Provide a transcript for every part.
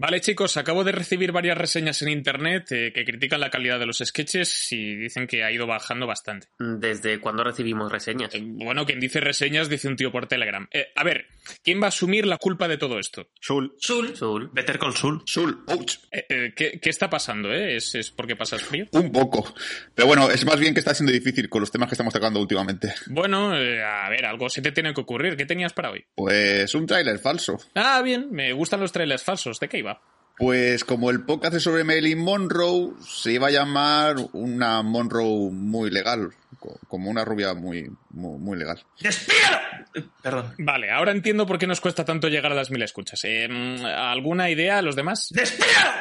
Vale, chicos, acabo de recibir varias reseñas en internet eh, que critican la calidad de los sketches y dicen que ha ido bajando bastante. ¿Desde cuándo recibimos reseñas? Eh, bueno, quien dice reseñas dice un tío por Telegram. Eh, a ver, ¿quién va a asumir la culpa de todo esto? Sul. Sul. Sul. Better Call Sul. Sul. Ouch. Eh, eh, ¿qué, qué está pasando? Eh? ¿Es, ¿Es porque pasas frío? Un poco. Pero bueno, es más bien que está siendo difícil con los temas que estamos tocando últimamente. Bueno, eh, a ver, algo se te tiene que ocurrir. ¿Qué tenías para hoy? Pues un tráiler falso. Ah, bien, me gustan los trailers falsos. ¿De qué iba? Pues como el podcast es sobre Marilyn Monroe, se iba a llamar una Monroe muy legal. co- Como una rubia muy, muy, muy legal. ¡Despídalo! Eh, Perdón. Vale, ahora entiendo por qué nos cuesta tanto llegar a las mil escuchas. Eh, ¿Alguna idea a los demás? ¡Despídalo!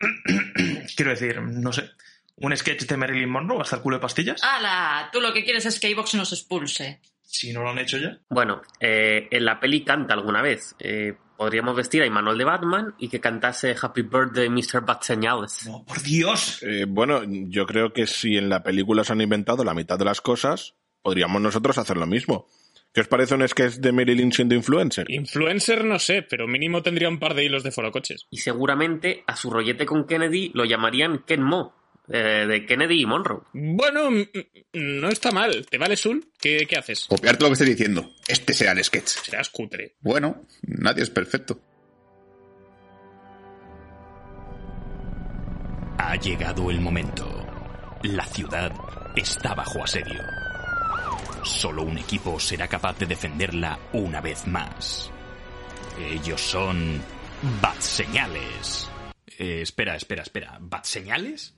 Quiero decir, no sé. ¿Un sketch de Marilyn Monroe hasta el culo de pastillas? ¡Hala! Tú lo que quieres es que iVox nos expulse. Si no lo han hecho ya. Bueno, eh, en la peli canta alguna vez. Eh, podríamos vestir a Imanol de Batman y que cantase Happy Birthday Mr. Bat Señales. No, por Dios. Eh, bueno, yo creo que si en la película se han inventado la mitad de las cosas, podríamos nosotros hacer lo mismo. ¿Qué os parece un sketch de Marilyn siendo influencer? Influencer no sé, pero mínimo tendría un par de hilos de forocoches. Y seguramente a su rollete con Kennedy lo llamarían Ken Mo, eh, de Kennedy y Monroe. Bueno, no está mal. ¿Te vale, Sul? ¿Qué, qué haces? Copiarte lo que estoy diciendo. Este será el sketch. Serás cutre. Bueno, nadie es perfecto. Ha llegado el momento. La ciudad está bajo asedio. Solo un equipo será capaz de defenderla una vez más. Ellos son... Bat Señales. Eh, espera, espera, espera. ¿Bat Señales?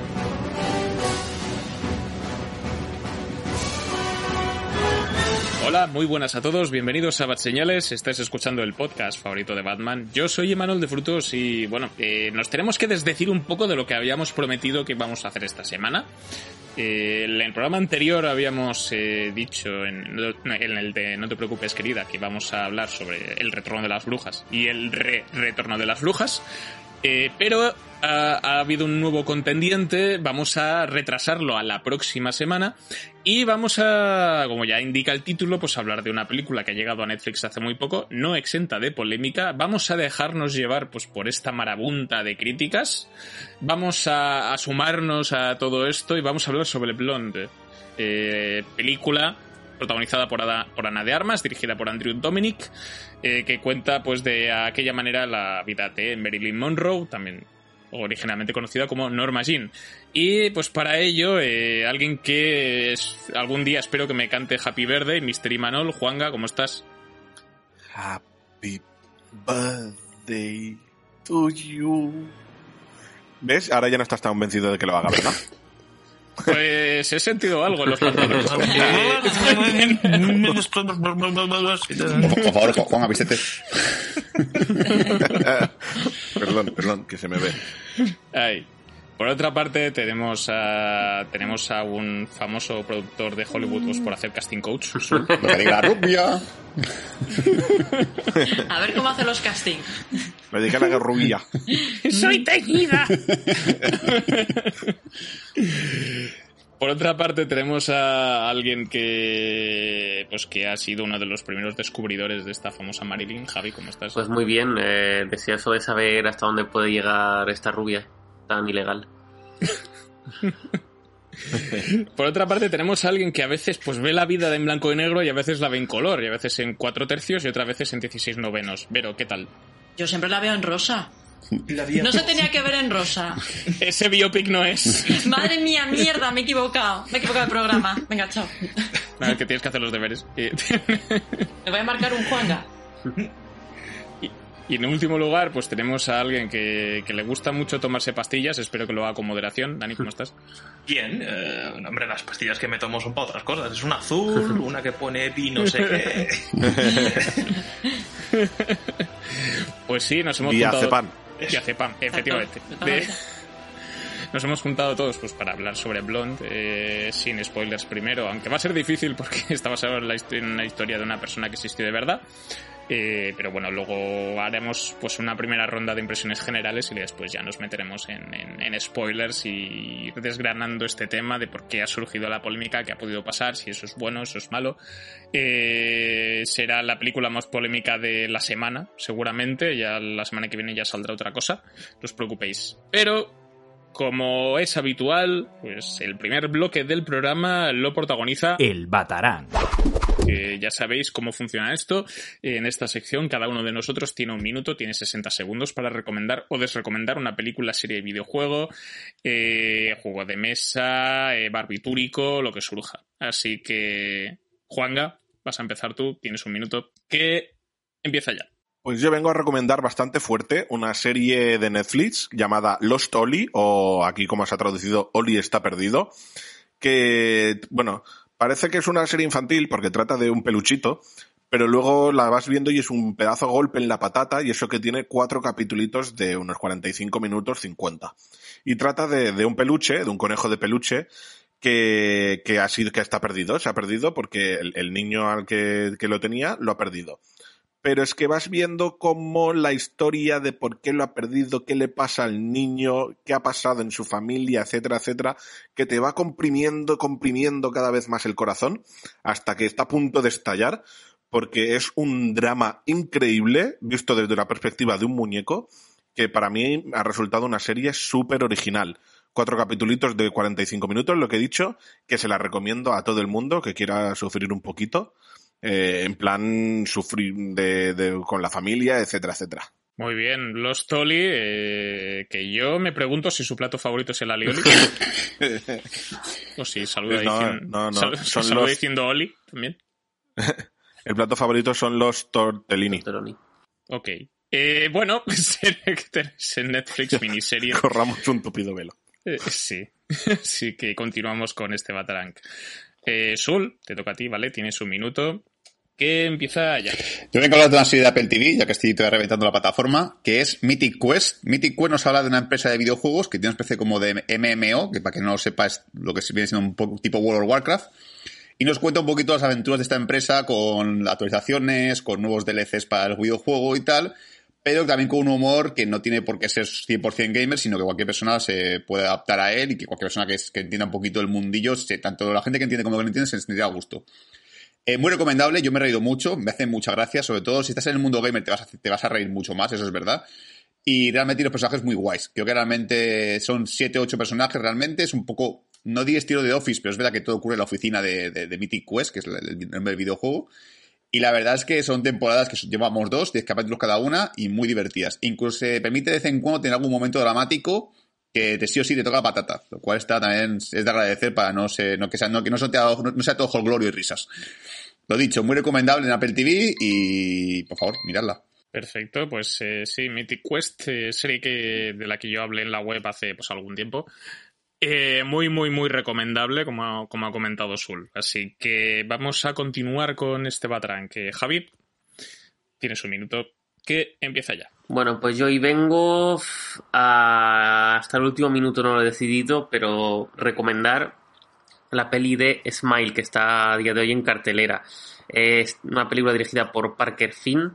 Hola, muy buenas a todos, bienvenidos a Bat Señales, estáis escuchando el podcast favorito de Batman. Yo soy Emanuel de Frutos y bueno, eh, nos tenemos que desdecir un poco de lo que habíamos prometido que íbamos a hacer esta semana. Eh, en el programa anterior habíamos eh, dicho, en, en el de No te preocupes querida, que íbamos a hablar sobre el retorno de las brujas y el re retorno de las brujas. Eh, pero ha, ha, habido un nuevo contendiente, vamos a retrasarlo a la próxima semana. Y vamos a, como ya indica el título, pues hablar de una película que ha llegado a Netflix hace muy poco, no exenta de polémica, vamos a dejarnos llevar pues por esta marabunta de críticas, vamos a, sumarnos a todo esto y vamos a hablar sobre Blonde, eh, película protagonizada por, por Ana de Armas, dirigida por Andrew Dominic, eh, que cuenta pues de aquella manera la vida de Marilyn Monroe, también originalmente conocida como Norma Jean. Y pues para ello, eh, alguien que es, algún día espero que me cante Happy Birthday, Mr. Imanol, Juanga, ¿cómo estás? Happy birthday to you. ¿Ves? Ahora ya no estás tan convencido de que lo haga, ¿verdad? Pues he sentido algo en los pantalones. Por favor, Juan, avísete. perdón, perdón, que se me ve. Ay. Por otra parte, tenemos a, tenemos a un famoso productor de Hollywood pues, por hacer casting coach. la rubia. A ver cómo hace los castings. Me dedica a la rubia. ¡Soy teñida! Por otra parte, tenemos a alguien que pues que ha sido uno de los primeros descubridores de esta famosa Marilyn. Javi, ¿cómo estás? Pues muy bien, eh, deseoso de saber hasta dónde puede llegar esta rubia tan ilegal. Por otra parte, tenemos a alguien que a veces pues ve la vida en blanco y negro y a veces la ve en color, y a veces en cuatro tercios y otras veces en 16 novenos. Vero, ¿qué tal? Yo siempre la veo en rosa. No se tenía que ver en rosa. Ese biopic no es. Madre mía, mierda, me he equivocado. Me he equivocado de programa. Venga, chao. A ver, que tienes que hacer los deberes. Me voy a marcar un Juanga. Y, en último lugar, pues tenemos a alguien que, le gusta mucho tomarse pastillas. Espero que lo haga con moderación. Dani, ¿cómo estás? Bien. Eh, hombre, las pastillas que me tomo son para otras cosas. Es una azul, una que pone epi, no sé qué. pues sí, nos hemos y juntado... Y Diazepam, efectivamente. Nos hemos juntado todos pues para hablar sobre Blonde, eh, sin spoilers primero, aunque va a ser difícil porque está basado en, la, en una historia de una persona que existió de verdad. Eh, pero bueno, luego haremos pues una primera ronda de impresiones generales y después ya nos meteremos en, en, spoilers y desgranando este tema de por qué ha surgido la polémica, qué ha podido pasar, si eso es bueno, eso es malo. Eh, será la película más polémica de la semana, seguramente. Ya la semana que viene ya saldrá otra cosa. No os preocupéis. Pero como es habitual, pues el primer bloque del programa lo protagoniza el Batarán que ya sabéis cómo funciona esto. En esta sección cada uno de nosotros tiene un minuto, tiene 60 segundos para recomendar o desrecomendar una película, serie de videojuego, eh, juego de mesa, eh, barbitúrico, lo que surja. Así que, Juanga, vas a empezar tú, tienes un minuto, que empieza ya. Pues yo vengo a recomendar bastante fuerte una serie de Netflix llamada Lost Oli, o aquí como se ha traducido, Oli está perdido, que, bueno, Parece que es una serie infantil porque trata de un peluchito, pero luego la vas viendo y es un pedazo golpe en la patata y eso que tiene cuatro capítulos de unos 45 minutos 50. Y trata de, un peluche, de un conejo de peluche, que, que, que está perdido. Se ha perdido porque el, niño al que, que, lo tenía lo ha perdido pero es que vas viendo cómo la historia de por qué lo ha perdido, qué le pasa al niño, qué ha pasado en su familia, etcétera, etcétera, que te va comprimiendo, comprimiendo cada vez más el corazón hasta que está a punto de estallar, porque es un drama increíble visto desde la perspectiva de un muñeco, que para mí ha resultado una serie súper original. Cuatro capítulos de 45 minutos, lo que he dicho, que se la recomiendo a todo el mundo que quiera sufrir un poquito eh, en plan sufrir de, con la familia, etcétera, etcétera. Muy bien, Los Toli, eh, que yo me pregunto si su plato favorito es el alioli. o si saluda, no, diciendo, diciendo Oli también. el plato favorito son los tortellini. Ok. Eh, bueno, pues en Netflix miniserie. Corramos un tupido velo. sí, sí que continuamos con este Batarank. Eh, Sul, te toca a ti, ¿vale? Tienes un minuto que empieza ya. Yo vengo a hablar de una serie de Apple TV, ya que estoy reventando la plataforma, que es Mythic Quest. Mythic Quest nos habla de una empresa de videojuegos que tiene una especie como de MMO, que para que no lo sepa es lo que viene siendo un poco tipo World of Warcraft. Y nos cuenta un poquito las aventuras de esta empresa con actualizaciones, con nuevos DLCs para el videojuego y tal, pero también con un humor que no tiene por qué ser 100% gamer, sino que cualquier persona se puede adaptar a él y que cualquier persona que, que entienda un poquito el mundillo, tanto la gente que entiende como que no entiende, se sentirá a gusto. Eh, muy recomendable, yo me he reído mucho, me hace mucha gracia, sobre todo si estás en el mundo gamer te vas, a, te vas a reír mucho más, eso es verdad. Y realmente los personajes muy guays. Creo que realmente son 7 8 personajes realmente, es un poco, no di estilo de Office, pero es verdad que todo ocurre en la oficina de, de, Mythic Quest, que es el, nombre del videojuego. Y la verdad es que son temporadas que llevamos dos, 10 capítulos cada una, y muy divertidas. Incluso se permite de vez en cuando tener algún momento dramático que te sí o sí te toca patata, lo cual está también es de agradecer para no ser, no que sea, no, que no sea, no sea todo glorio y risas. Lo dicho, muy recomendable en Apple TV y por favor, miradla. Perfecto, pues eh, sí, Mythic Quest, eh, serie que, de la que yo hablé en la web hace pues algún tiempo. Eh, muy, muy, muy recomendable, como, como ha comentado Sul. Así que vamos a continuar con este Batran, que Javi, tienes un minuto que empieza ya. Bueno, pues yo hoy vengo a... hasta el último minuto no lo he decidido, pero recomendar la peli de Smile, que está a día de hoy en cartelera. Es una película dirigida por Parker Finn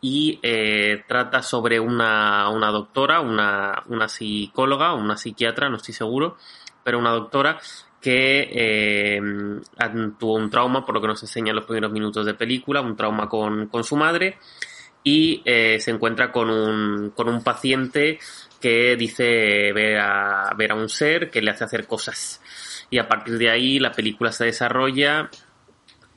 y eh, trata sobre una, doctora, una, una, psicóloga, una psiquiatra, no estoy seguro, pero una doctora que eh, tuvo un trauma, por lo que nos enseña en los primeros minutos de película, un trauma con, su madre y eh, se encuentra con un, con un paciente que dice ver a, ver a un ser que le hace hacer cosas. Y a partir de ahí la película se desarrolla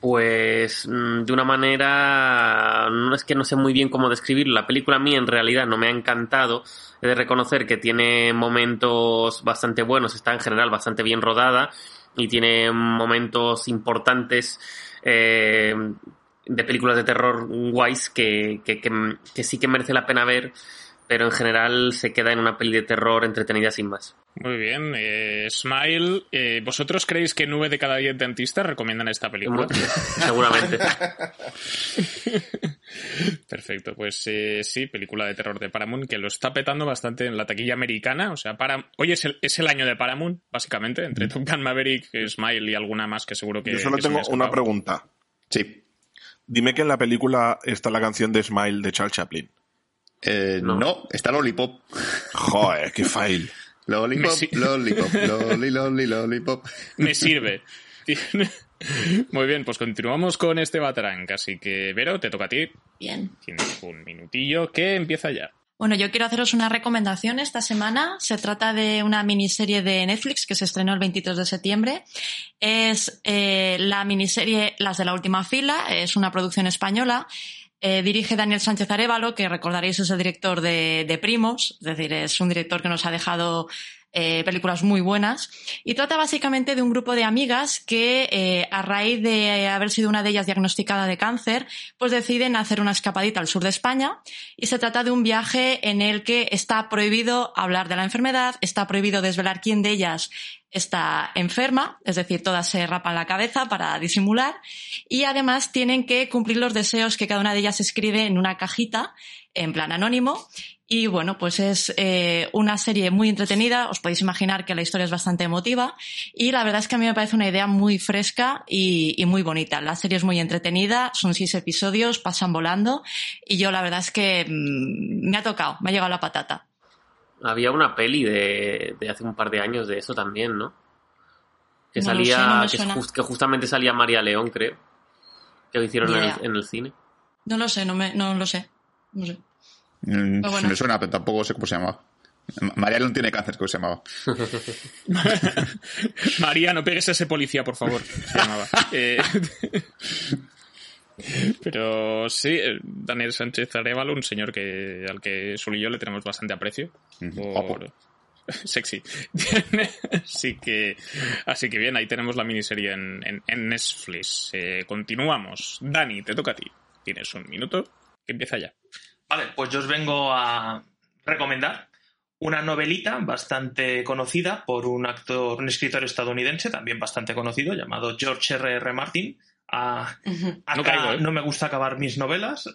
pues mm, de una manera no es que no sé muy bien cómo describirlo. La película a mí en realidad no me ha encantado. He de reconocer que tiene momentos bastante buenos está en general bastante bien rodada y tiene momentos importantes eh, de películas de terror guays que, que, que, sí que merece la pena ver, pero en general se queda en una peli de terror entretenida sin más. Muy bien, eh, Smile, eh, ¿vosotros creéis que nueve de cada diez dentistas recomiendan esta película? Seguramente. Perfecto, pues eh, sí, película de terror de Paramount que lo está petando bastante en la taquilla americana. O sea, para... hoy es el, es el año de Paramount, básicamente, entre. Top Gun Maverick, Smile y alguna más que seguro que. Yo solo tengo una pregunta. Sí. Dime que en la película está la canción de Smile de Charles Chaplin. Eh, no. no. está Lollipop. Joder, qué fail. Lollipop, lollipop, lolly, lollipop. Me sirve. Muy bien, pues continuamos con este Batarang. Así que, Vero, te toca a ti. Bien. Tienes un minutillo que empieza ya. Bueno, yo quiero haceros una recomendación esta semana. Se trata de una miniserie de Netflix que se estrenó el 22 de septiembre. Es eh, la miniserie Las de la última fila. Es una producción española eh, dirige Daniel Sánchez Arevalo, que recordaréis es el director de, de, Primos, es decir, es un director que nos ha dejado eh, películas muy buenas. Y trata básicamente de un grupo de amigas que, eh, a raíz de haber sido una de ellas diagnosticada de cáncer, pues deciden hacer una escapadita al sur de España. Y se trata de un viaje en el que está prohibido hablar de la enfermedad, está prohibido desvelar quién de ellas está enferma, es decir, todas se rapan la cabeza para disimular y además tienen que cumplir los deseos que cada una de ellas escribe en una cajita en plan anónimo y bueno, pues es eh, una serie muy entretenida, os podéis imaginar que la historia es bastante emotiva y la verdad es que a mí me parece una idea muy fresca y, y muy bonita. La serie es muy entretenida, son seis episodios, pasan volando y yo la verdad es que mmm, me ha tocado, me ha llegado la patata. Había una peli de, de, hace un par de años de eso también, ¿no? Que salía, sé, no que, just, que, justamente salía María León, creo. Que lo hicieron en el, en el, cine. No lo sé, no, me, no lo sé. No sé. Mm, bueno. Me suena, pero tampoco sé cómo se llamaba. María León tiene cáncer, ¿cómo se llamaba? María, no pegues a ese policía, por favor. Se llamaba. Eh, pero sí, eh, Daniel Sánchez Arevalo, un señor que al que Sul y yo le tenemos bastante aprecio. Por... Sexy. así que así que bien, ahí tenemos la miniserie en, en, en Netflix. Eh, continuamos. Dani, te toca a ti. Tienes un minuto que empieza ya. Vale, pues yo os vengo a recomendar una novelita bastante conocida por un actor, un escritor estadounidense también bastante conocido llamado George R. R. Martin, a, acá no, caigo, ¿eh? no, me gusta acabar mis novelas.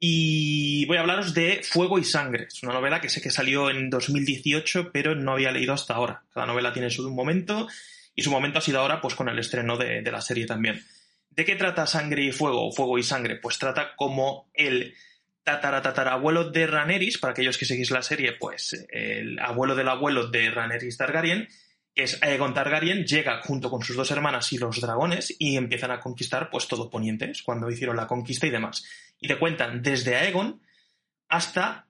Y voy a hablaros de Fuego y Sangre. Es una novela que sé que salió en 2018, pero no había leído hasta ahora. Cada novela tiene su momento y su momento ha sido ahora pues con el estreno de, de la serie también. ¿De qué trata Sangre y Fuego? Fuego y Sangre. Pues trata como el tataratatarabuelo de Raneris, para aquellos que seguís la serie, pues el abuelo del abuelo de Raneris Targaryen, es Aegon Targaryen, llega junto con sus dos hermanas y los dragones y empiezan a conquistar pues todo Poniente, cuando hicieron la conquista y demás. Y te cuentan desde Aegon hasta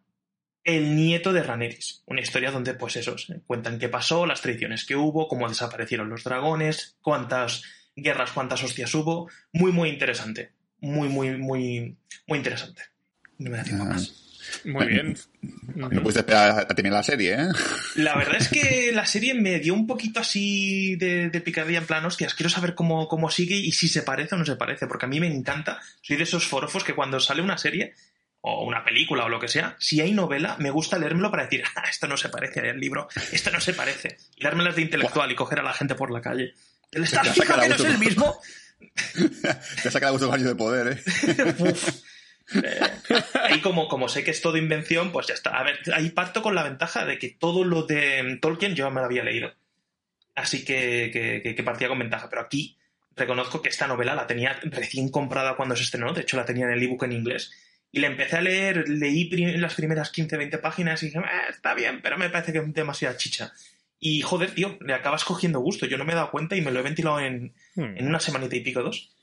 el nieto de Raneris, una historia donde pues esos cuentan qué pasó, las traiciones que hubo, cómo desaparecieron los dragones, cuántas guerras, cuántas hostias hubo, muy muy interesante, muy muy muy muy interesante. No me da tiempo más. Muy bien. No puedes esperar a terminar la serie, ¿eh? La verdad es que la serie me dio un poquito así de, de picardía en plan, hostias, quiero saber cómo, cómo sigue y si se parece o no se parece, porque a mí me encanta. Soy de esos forofos que cuando sale una serie o una película o lo que sea, si hay novela, me gusta leérmelo para decir, ah, esto no se parece al libro, esto no se parece. Y dármelas de intelectual y coger a la gente por la calle. ¿El Starfield que no es el mismo? Te saca gusto años de poder, ¿eh? Uf. Eh, ahí como, como sé que es todo invención, pues ya está. A ver, ahí parto con la ventaja de que todo lo de Tolkien yo me lo había leído. Así que, que, que partía con ventaja. Pero aquí reconozco que esta novela la tenía recién comprada cuando se estrenó. De hecho, la tenía en el ebook en inglés. Y la empecé a leer, leí prim las primeras 15-20 páginas y dije, eh, está bien, pero me parece que es demasiada chicha. Y joder, tío, le acabas cogiendo gusto. Yo no me he dado cuenta y me lo he ventilado en, hmm. en una semanita y pico, dos.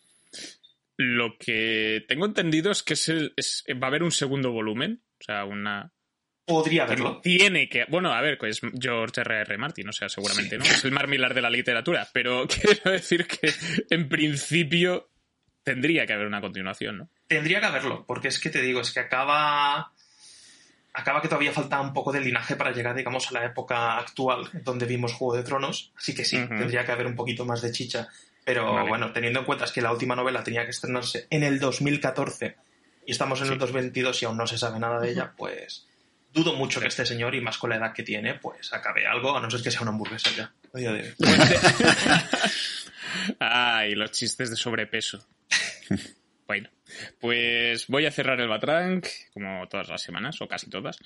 Lo que tengo entendido es que es el, es, va a haber un segundo volumen, o sea, una... Podría haberlo. Tiene que... Bueno, a ver, pues George R.R. R. Martin, o sea, seguramente, sí. ¿no? Es el Mar Millar de la literatura, pero quiero decir que en principio tendría que haber una continuación, ¿no? Tendría que haberlo, porque es que te digo, es que acaba... Acaba que todavía falta un poco de linaje para llegar, digamos, a la época actual, donde vimos Juego de Tronos. Así que sí, uh -huh. tendría que haber un poquito más de chicha Pero bueno, teniendo en cuenta que la última novela tenía que estrenarse en el 2014 y estamos en el 2022 y aún no se sabe nada de ella, pues dudo mucho que este señor, y más con la edad que tiene, pues acabe algo, a no ser que sea una hamburguesa ya. Ay, los chistes de sobrepeso. Bueno, pues voy a cerrar el Batrank, como todas las semanas, o casi todas.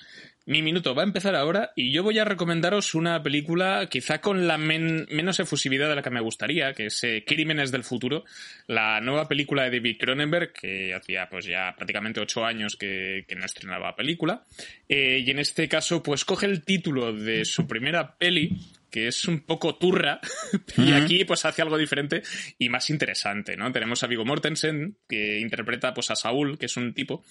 Mi minuto va a empezar ahora y yo voy a recomendaros una película quizá con la menos efusividad de la que me gustaría, que es eh, Crímenes del Futuro, la nueva película de David Cronenberg, que hacía pues ya prácticamente ocho años que, no estrenaba película. Eh, y en este caso, pues coge el título de su primera peli, que es un poco turra, y aquí pues hace algo diferente y más interesante, ¿no? Tenemos a Vigo Mortensen, que interpreta pues a Saúl, que es un tipo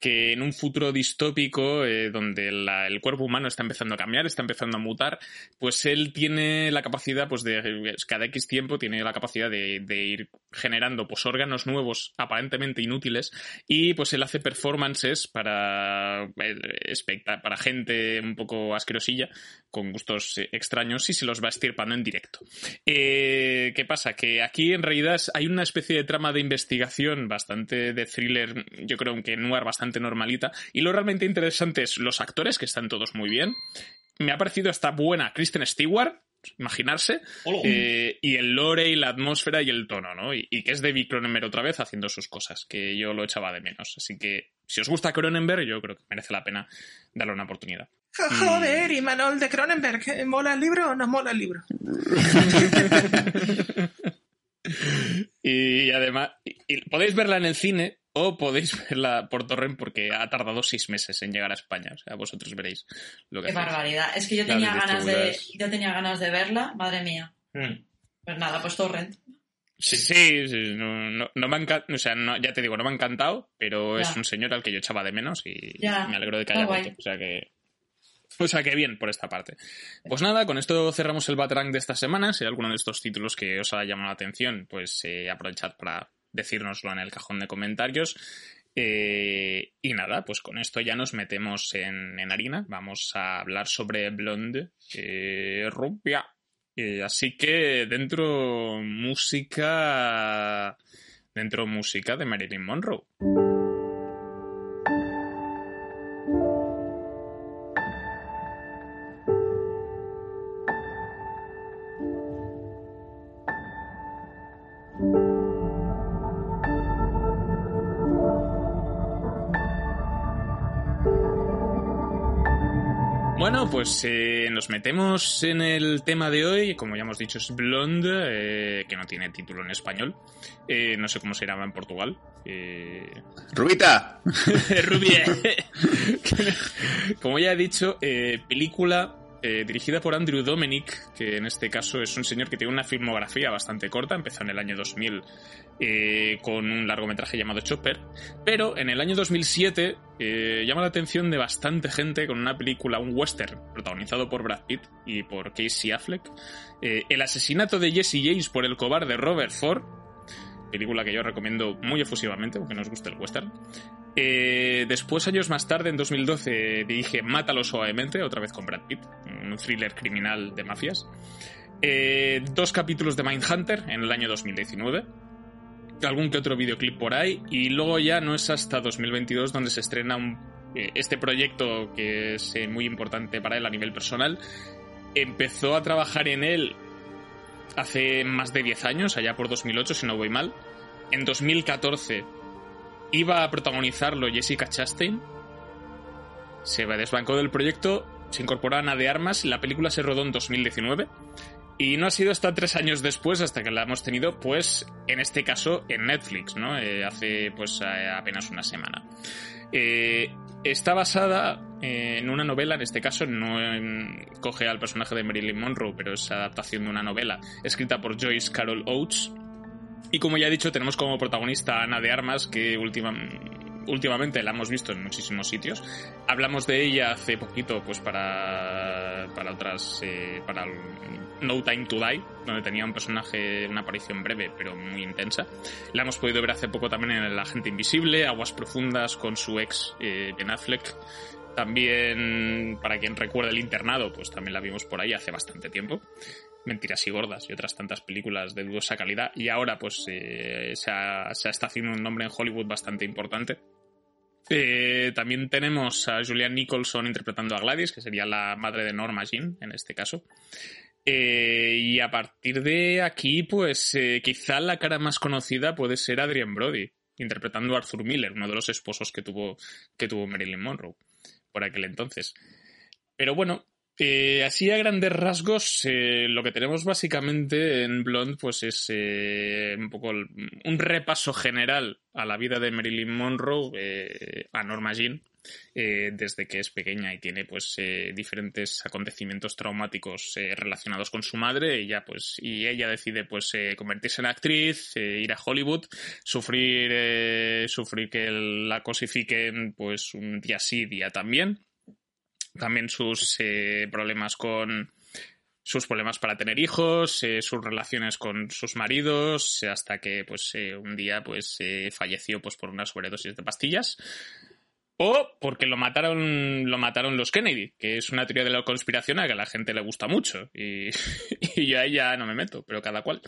que en un futuro distópico, eh, donde el cuerpo humano está empezando a cambiar, está empezando a mutar, pues él tiene la capacidad, pues de cada X tiempo tiene la capacidad de, ir generando pues órganos nuevos aparentemente inútiles y pues él hace performances para, eh, para gente un poco asquerosilla, con gustos eh, extraños y se los va estirpando en directo. ¿Qué pasa? Que aquí en realidad hay una especie de trama de investigación bastante de thriller, yo creo que noir bastante normalita. Y lo realmente interesante es los actores, que están todos muy bien. Me ha parecido hasta buena Kristen Stewart, imaginarse, eh, y el lore y la atmósfera y el tono, ¿no? Y, que es David Cronenberg otra vez haciendo sus cosas, que yo lo echaba de menos. Así que si os gusta Cronenberg, yo creo que merece la pena darle una oportunidad. Joder, y Manuel de Cronenberg, ¿mola el libro o no mola el libro? y además, podéis verla en el cine, o podéis verla por torrent porque ha tardado seis meses en llegar a España. O sea, vosotros veréis lo que Qué barbaridad. Es que yo tenía ganas de, yo tenía ganas de verla, madre mía. Hmm. Pues nada, pues torrent. Sí, sí, no, no, me ha o sea, ya te digo, no me ha encantado, pero es un señor al que yo echaba de menos y me alegro de que haya vuelto. O sea que o sea que bien por esta parte. Pues nada, con esto cerramos el Batarang de esta semana. Si hay alguno de estos títulos que os ha llamado la atención, pues eh, aprovechad para decírnoslo en el cajón de comentarios. Eh, y nada, pues con esto ya nos metemos en, harina. Vamos a hablar sobre Blonde, eh, rubia. Eh, así que dentro música. Dentro música de Marilyn Monroe. Pues eh, nos metemos en el tema de hoy. Como ya hemos dicho, es Blonde, eh, que no tiene título en español. Eh, no sé cómo se llama en Portugal. ¡Rubita! ¡Rubia! como ya he dicho, película eh, dirigida por Andrew Dominic, que en este caso es un señor que tiene una filmografía bastante corta, empezó en el año 2000 eh, con un largometraje llamado Chopper, pero en el año 2007 eh, llama la atención de bastante gente con una película, un western, protagonizado por Brad Pitt y por Casey Affleck, El asesinato de Jesse James por el cobarde Robert Ford, película que yo recomiendo muy efusivamente, aunque no os guste el western. Eh, después, años más tarde, en 2012, dirige Mátalo suavemente, otra vez con Brad Pitt, un thriller criminal de mafias. Eh, dos capítulos de Mindhunter en el año 2019. Algún que otro videoclip por ahí. Y luego ya no es hasta 2022 donde se estrena eh, este proyecto que es muy importante para él a nivel personal. Empezó a trabajar en él hace más de 10 años, allá por 2008, si no voy mal. En 2014 iba a protagonizarlo Jessica Chastain. Se desbancó del proyecto, se incorporó Ana de Armas, la película se rodó en 2019. Y no ha sido hasta tres años después, hasta que la hemos tenido, pues, en este caso, en Netflix, ¿no? Eh, hace, pues, eh, apenas una semana. Eh, está basada en una novela, en este caso no coge al personaje de Marilyn Monroe, pero es adaptación de una novela escrita por Joyce Carol Oates, y como ya he dicho, tenemos como protagonista a Ana de Armas, que últimamente la hemos visto en muchísimos sitios. Hablamos de ella hace poquito, pues para, para otras, eh, para No Time to Die, donde tenía un personaje, una aparición breve, pero muy intensa. La hemos podido ver hace poco también en El Agente Invisible, Aguas Profundas con su ex eh, Ben Affleck. También, para quien recuerda el internado, pues también la vimos por ahí hace bastante tiempo. Mentiras y Gordas y otras tantas películas de dudosa calidad. Y ahora, pues, eh, se, ha, se, está haciendo un nombre en Hollywood bastante importante. Eh, también tenemos a Julianne Nicholson interpretando a Gladys, que sería la madre de Norma Jean, en este caso. Eh, y a partir de aquí, pues, eh, quizá la cara más conocida puede ser Adrian Brody, interpretando a Arthur Miller, uno de los esposos que tuvo, que tuvo Marilyn Monroe por aquel entonces. Pero bueno, eh, así a grandes rasgos, lo que tenemos básicamente en Blonde pues es un poco un repaso general a la vida de Marilyn Monroe, a Norma Jean, desde que es pequeña y tiene pues diferentes acontecimientos traumáticos relacionados con su madre, ella pues y ella decide pues convertirse en actriz, ir a Hollywood, sufrir sufrir que la cosifiquen pues un día sí, día también también sus eh, problemas con sus problemas para tener hijos, eh, sus relaciones con sus maridos, hasta que pues eh, un día pues falleció pues por una sobredosis de pastillas. O porque lo mataron, lo mataron los Kennedy, que es una teoría de la conspiración a que a la gente le gusta mucho. Y, y yo ahí ya no me meto, pero cada cual.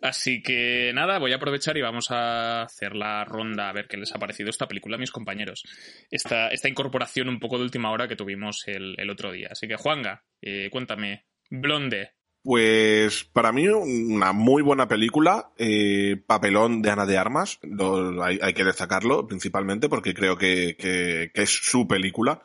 Así que nada, voy a aprovechar y vamos a hacer la ronda a ver qué les ha parecido esta película a mis compañeros. Esta, esta incorporación un poco de última hora que tuvimos el, el otro día. Así que Juanga, eh, cuéntame, Blonde, pues para mí una muy buena película, eh, papelón de Ana de Armas, lo, hay, hay, que destacarlo principalmente porque creo que, que, que es su película.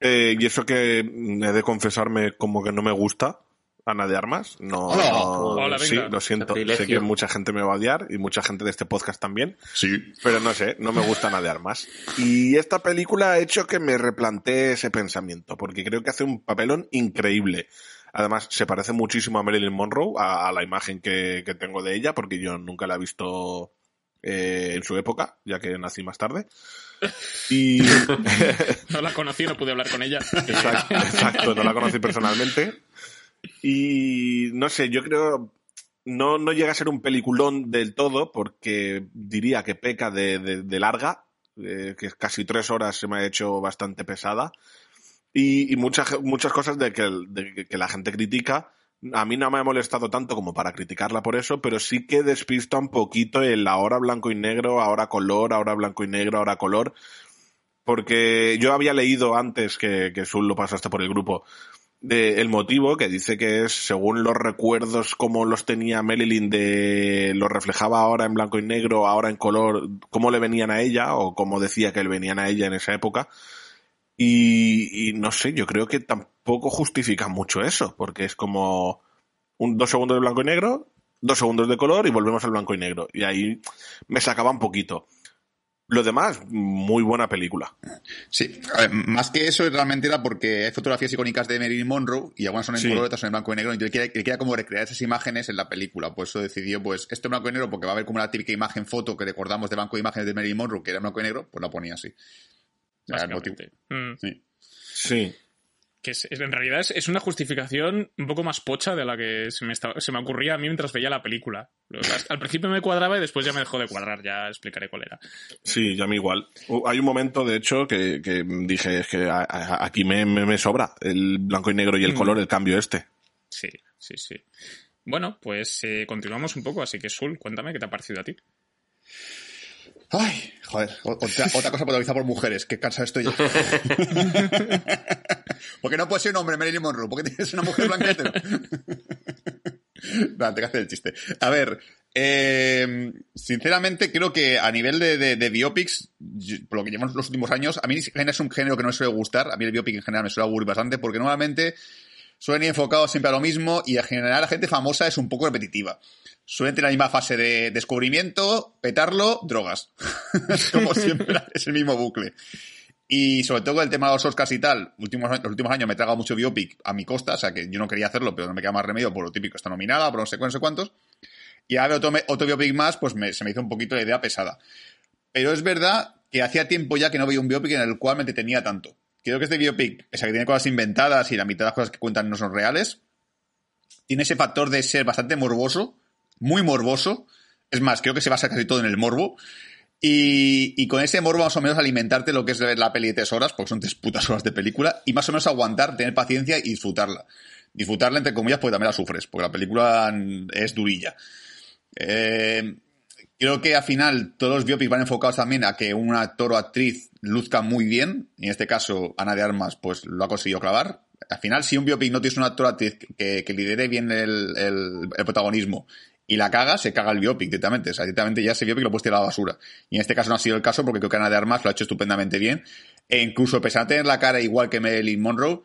Eh, y eso que he de confesarme como que no me gusta, Ana de Armas. No, Hola. no Hola, sí, lo siento. Sé que mucha gente me va a odiar y mucha gente de este podcast también. Sí. Pero no sé, no me gusta Ana de Armas. Y esta película ha hecho que me replantee ese pensamiento, porque creo que hace un papelón increíble. Además, se parece muchísimo a Marilyn Monroe, a, a la imagen que, que, tengo de ella, porque yo nunca la he visto eh, en su época, ya que nací más tarde. Y. no la conocí, no pude hablar con ella. exacto, exacto, no la conocí personalmente. Y no sé, yo creo. No, no llega a ser un peliculón del todo, porque diría que peca de, de, de larga, eh, que casi tres horas se me ha hecho bastante pesada. Y, y muchas, muchas cosas de que, la gente critica, a mí no me ha molestado tanto como para criticarla por eso, pero sí que despista un poquito el ahora blanco y negro, ahora color, ahora blanco y negro, ahora color. Porque yo había leído antes que, que Sul lo pasaste por el grupo, de el motivo que dice que es según los recuerdos como los tenía Marilyn de lo reflejaba ahora en blanco y negro, ahora en color, cómo le venían a ella o cómo decía que le venían a ella en esa época. Y, y, no sé, yo creo que tampoco justifica mucho eso, porque es como un, dos segundos de blanco y negro, dos segundos de color y volvemos al blanco y negro. Y ahí me sacaba un poquito. Lo demás, muy buena película. Sí, a ver, más que eso realmente era porque hay fotografías icónicas de Marilyn Monroe y algunas son en sí. color, otras son en blanco y negro, y él quería, él quería, como recrear esas imágenes en la película. Por eso decidió, pues, esto en blanco y negro, porque va a haber como la típica imagen foto que recordamos de banco de imágenes de Marilyn Monroe, que era en blanco y negro, pues la ponía así. Mm. Sí. sí. Que es, en realidad es, es, una justificación un poco más pocha de la que se me, estaba, se me ocurría a mí mientras veía la película. Al principio me cuadraba y después ya me dejó de cuadrar, ya explicaré cuál era. Sí, ya a mí igual. Hay un momento, de hecho, que, que dije, es que a, a, aquí me, me, me, sobra el blanco y negro y el mm. color, el cambio este. Sí, sí, sí. Bueno, pues eh, continuamos un poco, así que Sul, cuéntame qué te ha parecido a ti. Ay, joder, otra, otra cosa protagonizada por mujeres, que cansado estoy yo. porque no puede ser un hombre, Marilyn Monroe, porque tienes una mujer blanca hetero. no, te que hacer el chiste. A ver, eh, sinceramente creo que a nivel de, de, de biopics, por lo que llevamos los últimos años, a mí es un género que no me suele gustar, a mí el biopic en general me suele aburrir bastante, porque normalmente suelen ir enfocados siempre a lo mismo y en general la gente famosa es un poco repetitiva suelen tener la misma fase de descubrimiento, petarlo, drogas. como siempre, es el mismo bucle. Y sobre todo el tema de los Oscars y tal, últimos, los últimos años me he tragado mucho biopic a mi costa, o sea que yo no quería hacerlo, pero no me queda más remedio por lo típico, está nominada, por no sé, no cuántos. Y ahora otro, otro biopic más, pues se me hizo un poquito la idea pesada. Pero es verdad que hacía tiempo ya que no veía un biopic en el cual me entretenía tanto. Creo que este biopic, pese a que tiene cosas inventadas y la mitad de las cosas que cuentan no son reales, tiene ese factor de ser bastante morboso, muy morboso. Es más, creo que se basa casi todo en el morbo. Y, con ese morbo más o menos alimentarte lo que es la peli de tres horas, porque son tres putas horas de película, y más o menos aguantar, tener paciencia y disfrutarla. disfrutarla entre comillas porque también la sufres, porque la película es durilla. Eh, creo que al final todos los biopics van enfocados también a que un actor o actriz luzca muy bien, y en este caso Ana de Armas pues lo ha conseguido clavar. Al final, si un biopic no tienes un actor actriz que, lidere bien el, el, protagonismo y la caga, se caga el biopic directamente. O sea, directamente ya ese biopic lo puedes tirar a la basura. Y en este caso no ha sido el caso porque creo que Ana de Armas lo ha hecho estupendamente bien. E incluso, pese a tener la cara igual que Marilyn Monroe,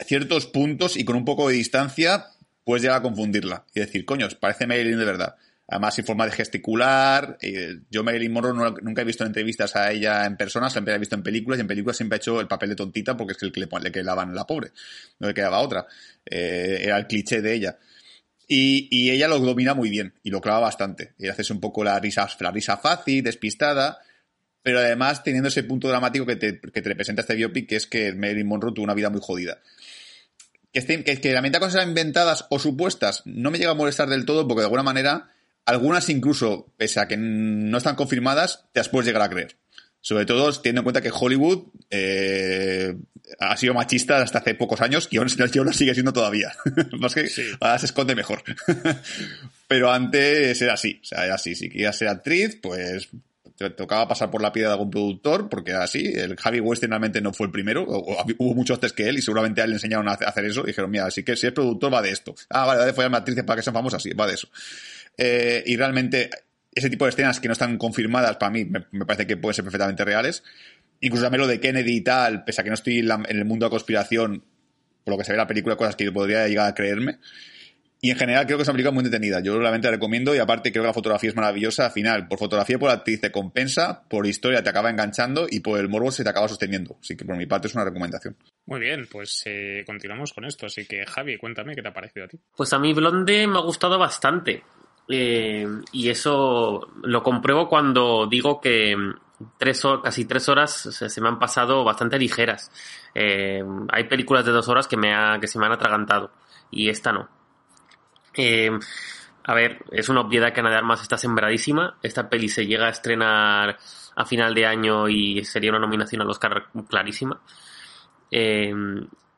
ciertos puntos y con un poco de distancia puedes llegar a confundirla y decir, coño, parece Marilyn de verdad. Además, sin forma de gesticular. Eh, yo, Marilyn Monroe, nunca he visto entrevistas a ella en persona, siempre la he visto en películas, y en películas siempre ha hecho el papel de tontita porque es el que le, le quedaban la pobre. No le quedaba otra. Eh, era el cliché de ella. Y, y, ella lo domina muy bien y lo clava bastante. Y haces un poco la risa, la risa fácil, despistada, pero además teniendo ese punto dramático que te, que te representa este biopic, que es que Marilyn Monroe tuvo una vida muy jodida que, que, que la mitad cosas inventadas o supuestas no me llega a molestar del todo porque de alguna manera algunas incluso, pese a que no están confirmadas, te las puedes llegar a creer. Sobre todo teniendo en cuenta que Hollywood eh, ha sido machista hasta hace pocos años y aún lo sigue siendo todavía. Más que ahora se esconde mejor. Pero antes era así. O sea, era así. Si querías ser actriz, pues te tocaba pasar por la piedra de algún productor, porque era así. El Javi West realmente no fue el primero. hubo muchos antes que él y seguramente a él le enseñaron a hacer eso. Y dijeron, mira, así que si es productor va de esto. Ah, vale, vale, a actrices para que sean famosas. Sí, va de eso. Eh, y realmente ese tipo de escenas que no están confirmadas para mí me, parece que pueden ser perfectamente reales. Incluso también lo de Kennedy y tal, pese a que no estoy en, el mundo de conspiración, por lo que se ve en la película, cosas que yo podría llegar a creerme. Y en general creo que es una película muy entretenida. Yo realmente la recomiendo y aparte creo que la fotografía es maravillosa. Al final, por fotografía por actriz te compensa, por historia te acaba enganchando y por el morbo se te acaba sosteniendo. Así que por mi parte es una recomendación. Muy bien, pues eh, continuamos con esto. Así que Javi, cuéntame qué te ha parecido a ti. Pues a mí Blonde me ha gustado bastante. Eh, y eso lo compruebo cuando digo que tres casi tres horas se, me han pasado bastante ligeras. Eh, hay películas de dos horas que, me que se me han atragantado y esta no. Eh, a ver, es una obviedad que Ana de Armas está sembradísima. Esta peli se llega a estrenar a final de año y sería una nominación al Oscar clarísima.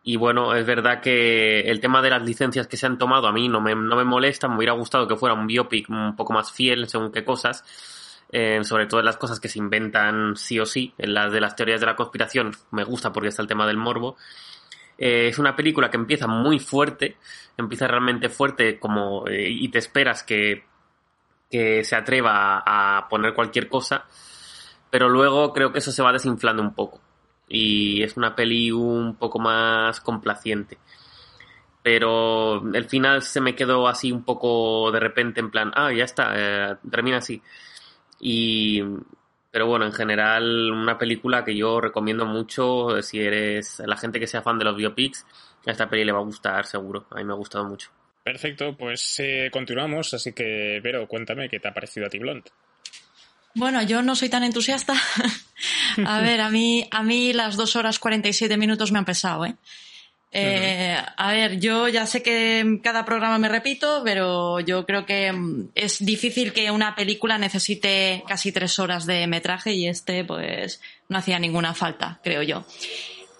Y bueno, es verdad que el tema de las licencias que se han tomado a mí no me, no me molesta, me hubiera gustado que fuera un biopic un poco más fiel según qué cosas, eh, sobre todo en las cosas que se inventan sí o sí, en las de las teorías de la conspiración me gusta porque está el tema del morbo. Eh, es una película que empieza muy fuerte, empieza realmente fuerte como eh, y te esperas que, que se atreva a poner cualquier cosa, pero luego creo que eso se va desinflando un poco y es una peli un poco más complaciente. Pero el final se me quedó así un poco de repente en plan, ah, ya está, eh, termina así. Y, pero bueno, en general una película que yo recomiendo mucho si eres la gente que sea fan de los biopics, a esta peli le va a gustar seguro, a mí me ha gustado mucho. Perfecto, pues eh, continuamos, así que Vero, cuéntame qué te ha parecido a ti Blond. Bueno, yo no soy tan entusiasta. a ver, a mí, a mí las dos horas 47 minutos me han pesado, ¿eh? Eh, a ver, yo ya sé que cada programa me repito, pero yo creo que mm, es difícil que una película necesite casi tres horas de metraje y este, pues, no hacía ninguna falta, creo yo.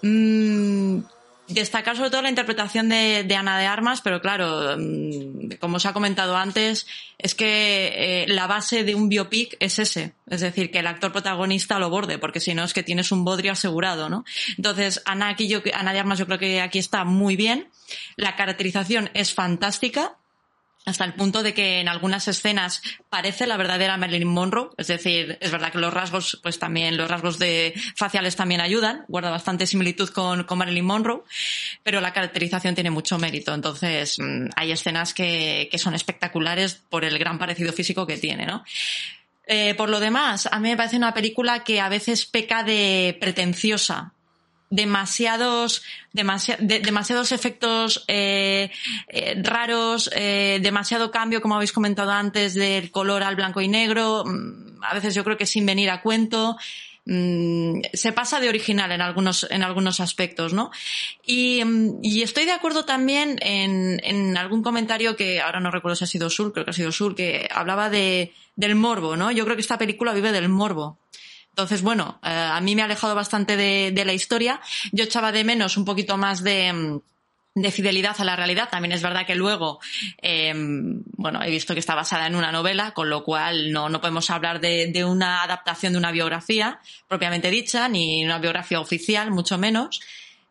Mm, destacar sobre todo la interpretación de, Ana de Armas, pero claro, mm, como os ha comentado antes, es que eh, la base de un biopic es ese, es decir, que el actor protagonista lo borde, porque si no es que tienes un bodrio asegurado, ¿no? Entonces, Ana, aquí yo, Ana de Armas yo creo que aquí está muy bien, la caracterización es fantástica, hasta el punto de que en algunas escenas parece la verdadera Marilyn Monroe, es decir, es verdad que los rasgos, pues también, los rasgos de faciales también ayudan, guarda bastante similitud con, Marilyn Monroe, pero la caracterización tiene mucho mérito, entonces mm, hay escenas que, que son espectaculares por el gran parecido físico que tiene, ¿no? Eh, por lo demás, a mí me parece una película que a veces peca de pretenciosa demasiados, demasiados efectos eh, eh, raros, eh, demasiado cambio, como habéis comentado antes, del color al blanco y negro, mm, a veces yo creo que sin venir a cuento. Mm, se pasa de original en algunos, en algunos aspectos, ¿no? Y, mm, y estoy de acuerdo también en, en, algún comentario que ahora no recuerdo si ha sido Sur, creo que ha sido Sur, que hablaba de, del morbo, ¿no? Yo creo que esta película vive del morbo. Entonces, bueno, eh, a mí me ha alejado bastante de, la historia. Yo echaba de menos un poquito más de, mm, de fidelidad a la realidad. También es verdad que luego, eh, bueno, he visto que está basada en una novela, con lo cual no, no podemos hablar de, una adaptación de una biografía propiamente dicha, ni una biografía oficial, mucho menos.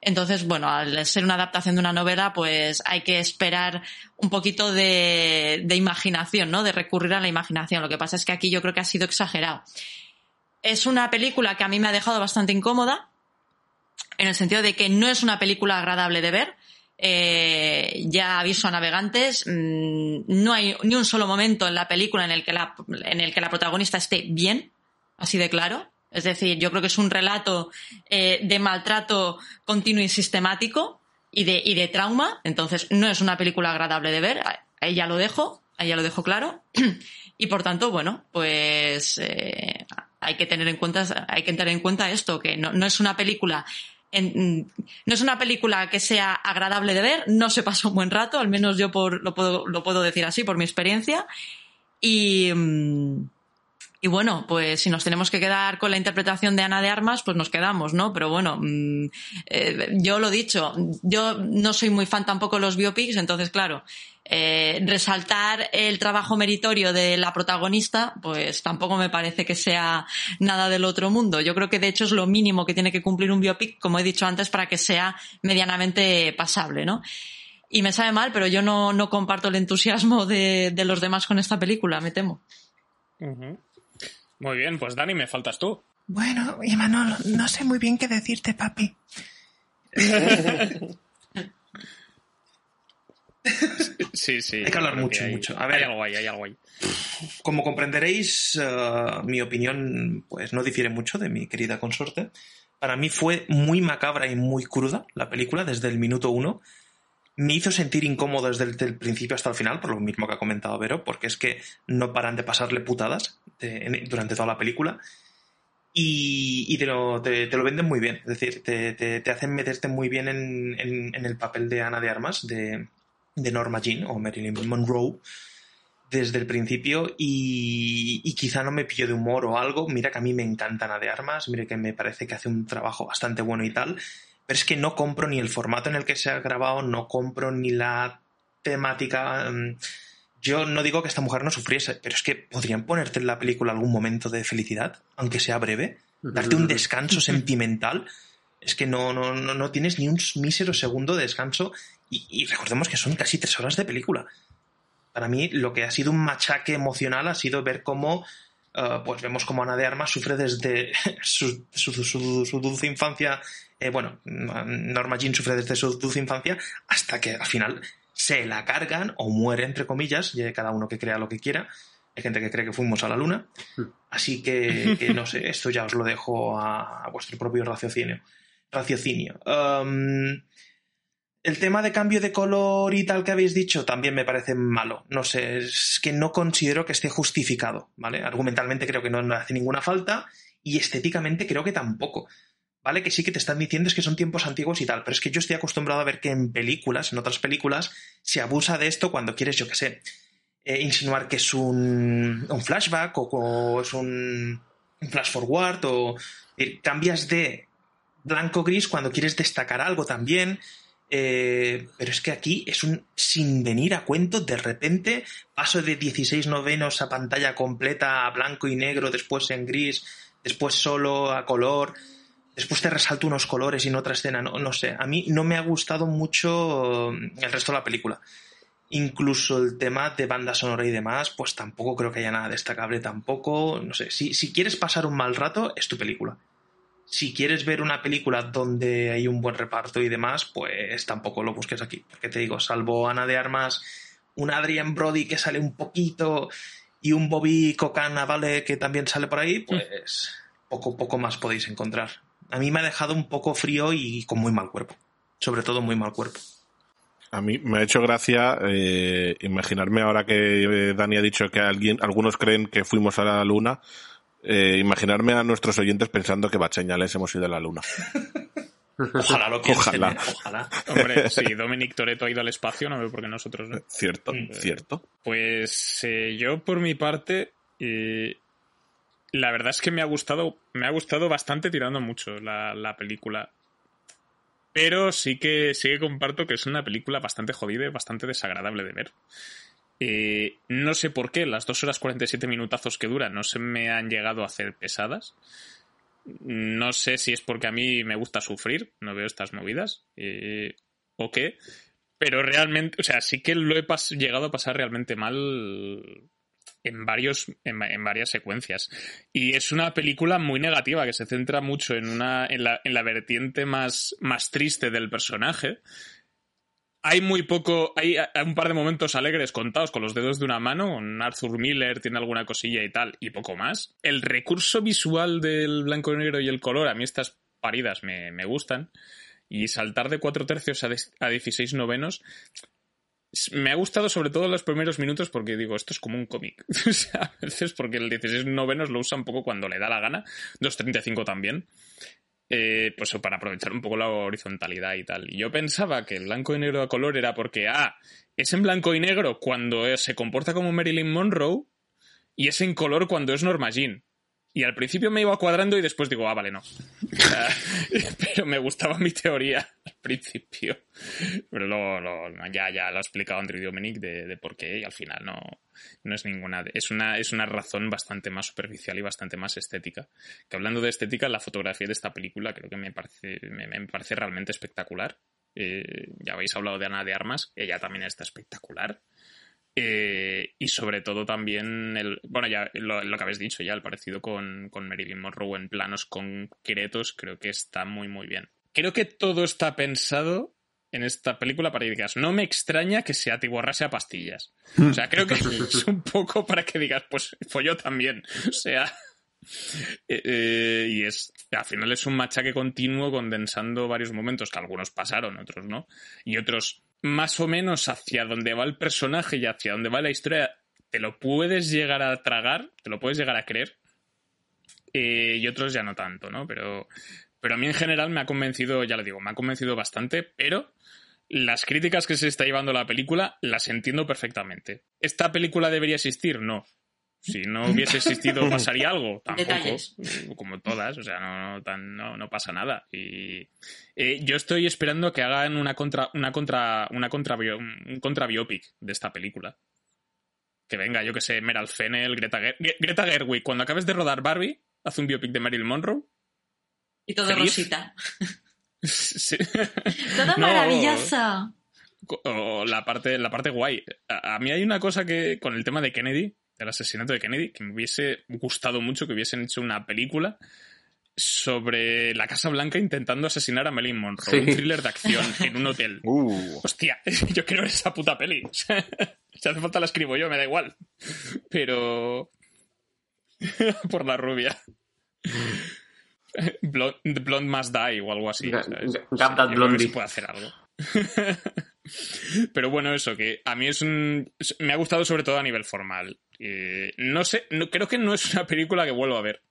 Entonces, bueno, al ser una adaptación de una novela, pues hay que esperar un poquito de imaginación, ¿no? De recurrir a la imaginación. Lo que pasa es que aquí yo creo que ha sido exagerado. Es una película que a mí me ha dejado bastante incómoda, en el sentido de que no es una película agradable de ver eh, ya aviso a navegantes, mmm, no hay ni un solo momento en la película en el, que la, en el que la protagonista esté bien, así de claro. Es decir, yo creo que es un relato eh, de maltrato continuo y sistemático y de, y de trauma. Entonces, no es una película agradable de ver. Ahí ya lo dejo, ahí ya lo dejo claro. y por tanto, bueno, pues eh, hay que tener en cuenta, hay que tener en cuenta esto, que no, no es una película en, no es una película que sea agradable de ver, no se pasa un buen rato, al menos yo por, lo, puedo, lo puedo decir así por mi experiencia. Y, y bueno, pues si nos tenemos que quedar con la interpretación de Ana de Armas, pues nos quedamos, ¿no? Pero bueno, eh, yo lo dicho, yo no soy muy fan tampoco de los biopics, entonces claro, eh, resaltar el trabajo meritorio de la protagonista, pues tampoco me parece que sea nada del otro mundo. Yo creo que de hecho es lo mínimo que tiene que cumplir un biopic, como he dicho antes, para que sea medianamente pasable, ¿no? Y me sabe mal, pero yo no, no comparto el entusiasmo de, de, los demás con esta película, me temo. Uh -huh. Muy bien, pues Dani, me faltas tú. Bueno, Imanol, no sé muy bien qué decirte, papi. Sí, sí. Hay que hablar mucho, hay, mucho. A ver, hay algo ahí, hay algo ahí. Como comprenderéis, uh, mi opinión pues no difiere mucho de mi querida consorte. Para mí fue muy macabra y muy cruda la película desde el minuto uno. Me hizo sentir incómodo desde el, desde el principio hasta el final, por lo mismo que ha comentado Vero, porque es que no paran de pasarle putadas de, en, durante toda la película. Y, y te, lo, te, te, lo, venden muy bien. Es decir, te, te hacen meterte muy bien en, en, en, el papel de Ana de Armas, de, de Norma Jean o Marilyn Monroe desde el principio y, y, quizá no me pillo de humor o algo. Mira que a mí me encanta Ana de Armas, mire que me parece que hace un trabajo bastante bueno y tal, pero es que no compro ni el formato en el que se ha grabado, no compro ni la temática. mm, Yo no digo que esta mujer no sufriese, pero es que podrían ponerte en la película algún momento de felicidad, aunque sea breve, darte un descanso sentimental. Es que no, no, no, no tienes ni un mísero segundo de descanso y, y, recordemos que son casi tres horas de película. Para mí, lo que ha sido un machaque emocional ha sido ver cómo, uh, pues vemos cómo Ana de Armas sufre desde su, su, su, su dulce infancia, eh, bueno, Norma Jean sufre desde su dulce infancia hasta que al final se la cargan o muere, entre comillas, y cada uno que crea lo que quiera. Hay gente que cree que fuimos a la luna. Así que, que no sé, esto ya os lo dejo a, a vuestro propio raciocinio. raciocinio. Um, el tema de cambio de color y tal que habéis dicho también me parece malo. No sé, es que no considero que esté justificado, ¿vale? Argumentalmente creo que no, no hace ninguna falta y estéticamente creo que tampoco. ¿Vale? Que sí que te están diciendo es que son tiempos antiguos y tal, pero es que yo estoy acostumbrado a ver que en películas, en otras películas, se abusa de esto cuando quieres, yo qué sé, eh, insinuar que es un, un flashback o, es un, un flash forward o cambias de blanco-gris cuando quieres destacar algo también. Eh, pero es que aquí es un sin venir a cuento, de repente paso de 16 novenos a pantalla completa a blanco y negro, después en gris, después solo a color, después te resalto unos colores y en otra escena, no, no sé, a mí no me ha gustado mucho el resto de la película. Incluso el tema de banda sonora y demás, pues tampoco creo que haya nada destacable tampoco, no sé, si, si quieres pasar un mal rato, es tu película si quieres ver una película donde hay un buen reparto y demás, pues tampoco lo busques aquí. Porque te digo, salvo Ana de Armas, un Adrian Brody que sale un poquito y un Bobby Cocana, ¿vale? Que también sale por ahí, pues poco, poco más podéis encontrar. A mí me ha dejado un poco frío y con muy mal cuerpo. Sobre todo muy mal cuerpo. A mí me ha hecho gracia eh, imaginarme ahora que Dani ha dicho que alguien, algunos creen que fuimos a la luna eh, imaginarme a nuestros oyentes pensando que bacheñales hemos ido a la luna. Ojalá lo Ojalá. Tener, ojalá. Hombre, si Dominic Toretto ha ido al espacio, no veo por qué nosotros no. Cierto, mm. cierto. Pues eh, yo, por mi parte, eh, la verdad es que me ha gustado, me ha gustado bastante tirando mucho la, la película. Pero sí que, sí que comparto que es una película bastante jodida y bastante desagradable de ver. Eh, no sé por qué, las 2 horas 47 minutazos que dura no se me han llegado a hacer pesadas. No sé si es porque a mí me gusta sufrir, no veo estas movidas, eh, o qué, pero realmente, o sea, sí que lo he llegado a pasar realmente mal en, varios, en, varias secuencias. Y es una película muy negativa que se centra mucho en, una, en, la, en la vertiente más, más triste del personaje hay muy poco, hay un par de momentos alegres contados con los dedos de una mano, Arthur Miller tiene alguna cosilla y tal, y poco más. El recurso visual del blanco y negro y el color, a mí estas paridas me, gustan, y saltar de cuatro tercios a, a 16 novenos me ha gustado sobre todo los primeros minutos porque digo, esto es como un cómic. o sea, a veces porque el 16 novenos lo usa un poco cuando le da la gana, 2.35 también. Eh, pues para aprovechar un poco la horizontalidad y tal. Y yo pensaba que el blanco y negro a color era porque, ah, es en blanco y negro cuando se comporta como Marilyn Monroe y es en color cuando es Norma Jean. Y al principio me iba cuadrando y después digo, ah, vale, no. pero me gustaba mi teoría al principio. Pero luego, ya, ya lo ha explicado Andrew Dominic de, de por qué y al final no, no es ninguna. Es una, es una razón bastante más superficial y bastante más estética. Que hablando de estética, la fotografía de esta película creo que me parece, me, parece realmente espectacular. Eh, ya habéis hablado de Ana de Armas, ella también está espectacular. Eh, y sobre todo también, el, bueno, ya lo, que habéis dicho ya, el parecido con, con Marilyn Monroe en planos concretos, creo que está muy, muy bien. Creo que todo está pensado en esta película para que digas, no me extraña que se atiborrase a pastillas. O sea, creo que es un poco para que digas, pues yo también. O sea, eh, eh, y es, al final es un machaque continuo condensando varios momentos que algunos pasaron, otros no, y otros más o menos hacia donde va el personaje y hacia donde va la historia, te lo puedes llegar a tragar, te lo puedes llegar a creer, eh, y otros ya no tanto, ¿no? Pero, pero a mí en general me ha convencido, ya lo digo, me ha convencido bastante, pero las críticas que se está llevando la película las entiendo perfectamente. ¿Esta película debería existir? No. Si no hubiese existido, ¿pasaría algo? Tampoco. Como todas, o sea, no, no, pasa nada. Y eh, yo estoy esperando que hagan una contra, una contra, una contra, un contra biopic de esta película. Que venga, yo que sé, Meral Fennel, Greta, Greta Gerwig. Cuando acabes de rodar Barbie, haz un biopic de Marilyn Monroe. Y todo rosita. Sí. Todo maravilloso. O la parte, la parte guay. A, mí hay una cosa que, con el tema de Kennedy, el asesinato de Kennedy, que me hubiese gustado mucho que hubiesen hecho una película sobre la Casa Blanca intentando asesinar a Marilyn Monroe. Un thriller de acción en un hotel. Uh. Hostia, yo quiero ver esa puta peli. si hace falta la escribo yo, me da igual. Pero... por la rubia. Blonde, Blonde Must Die o algo así. Blondie. puede hacer algo. Pero bueno, eso, que a mí es un. Me ha gustado sobre todo a nivel formal. no sé, no, creo que no es una película que vuelvo a ver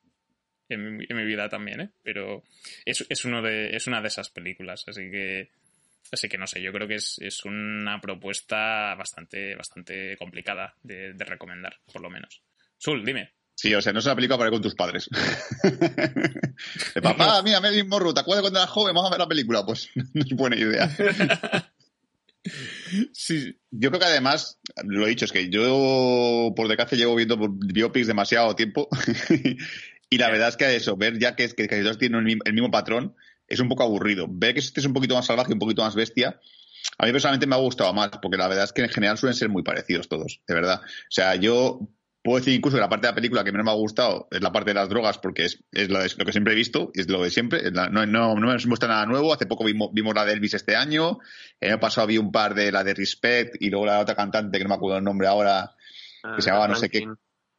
en mi, vida también, ¿eh? Pero es, es, uno de, es una de esas películas, así que. Así que no sé, yo creo que es, es una propuesta bastante, bastante complicada de, de recomendar, por lo menos. Sul, dime. Sí, o sea, no es una película para ir con tus padres. papá, mira, Marilyn Monroe, ¿te acuerdas cuando eras joven? Vamos a ver la película. Pues no es buena idea. Sí. Yo creo que además, lo he dicho, es que yo por desgracia llevo viendo biopics demasiado tiempo y la verdad es que eso, ver ya que, que, que todos tienen el mismo, patrón, es un poco aburrido. Ver que este es un poquito más salvaje, un poquito más bestia, a mí personalmente me ha gustado más, porque la verdad es que en general suelen ser muy parecidos todos, de verdad. O sea, yo Puedo decir incluso que la parte de la película que menos me ha gustado es la parte de las drogas, porque es, es, lo, que siempre he visto, es lo de siempre. no, no, no me muestra nada nuevo. Hace poco vimos, vimos, la de Elvis este año. El año pasado vi un par de la de Respect y luego la otra cantante que no me acuerdo el nombre ahora, que se llamaba no sé qué.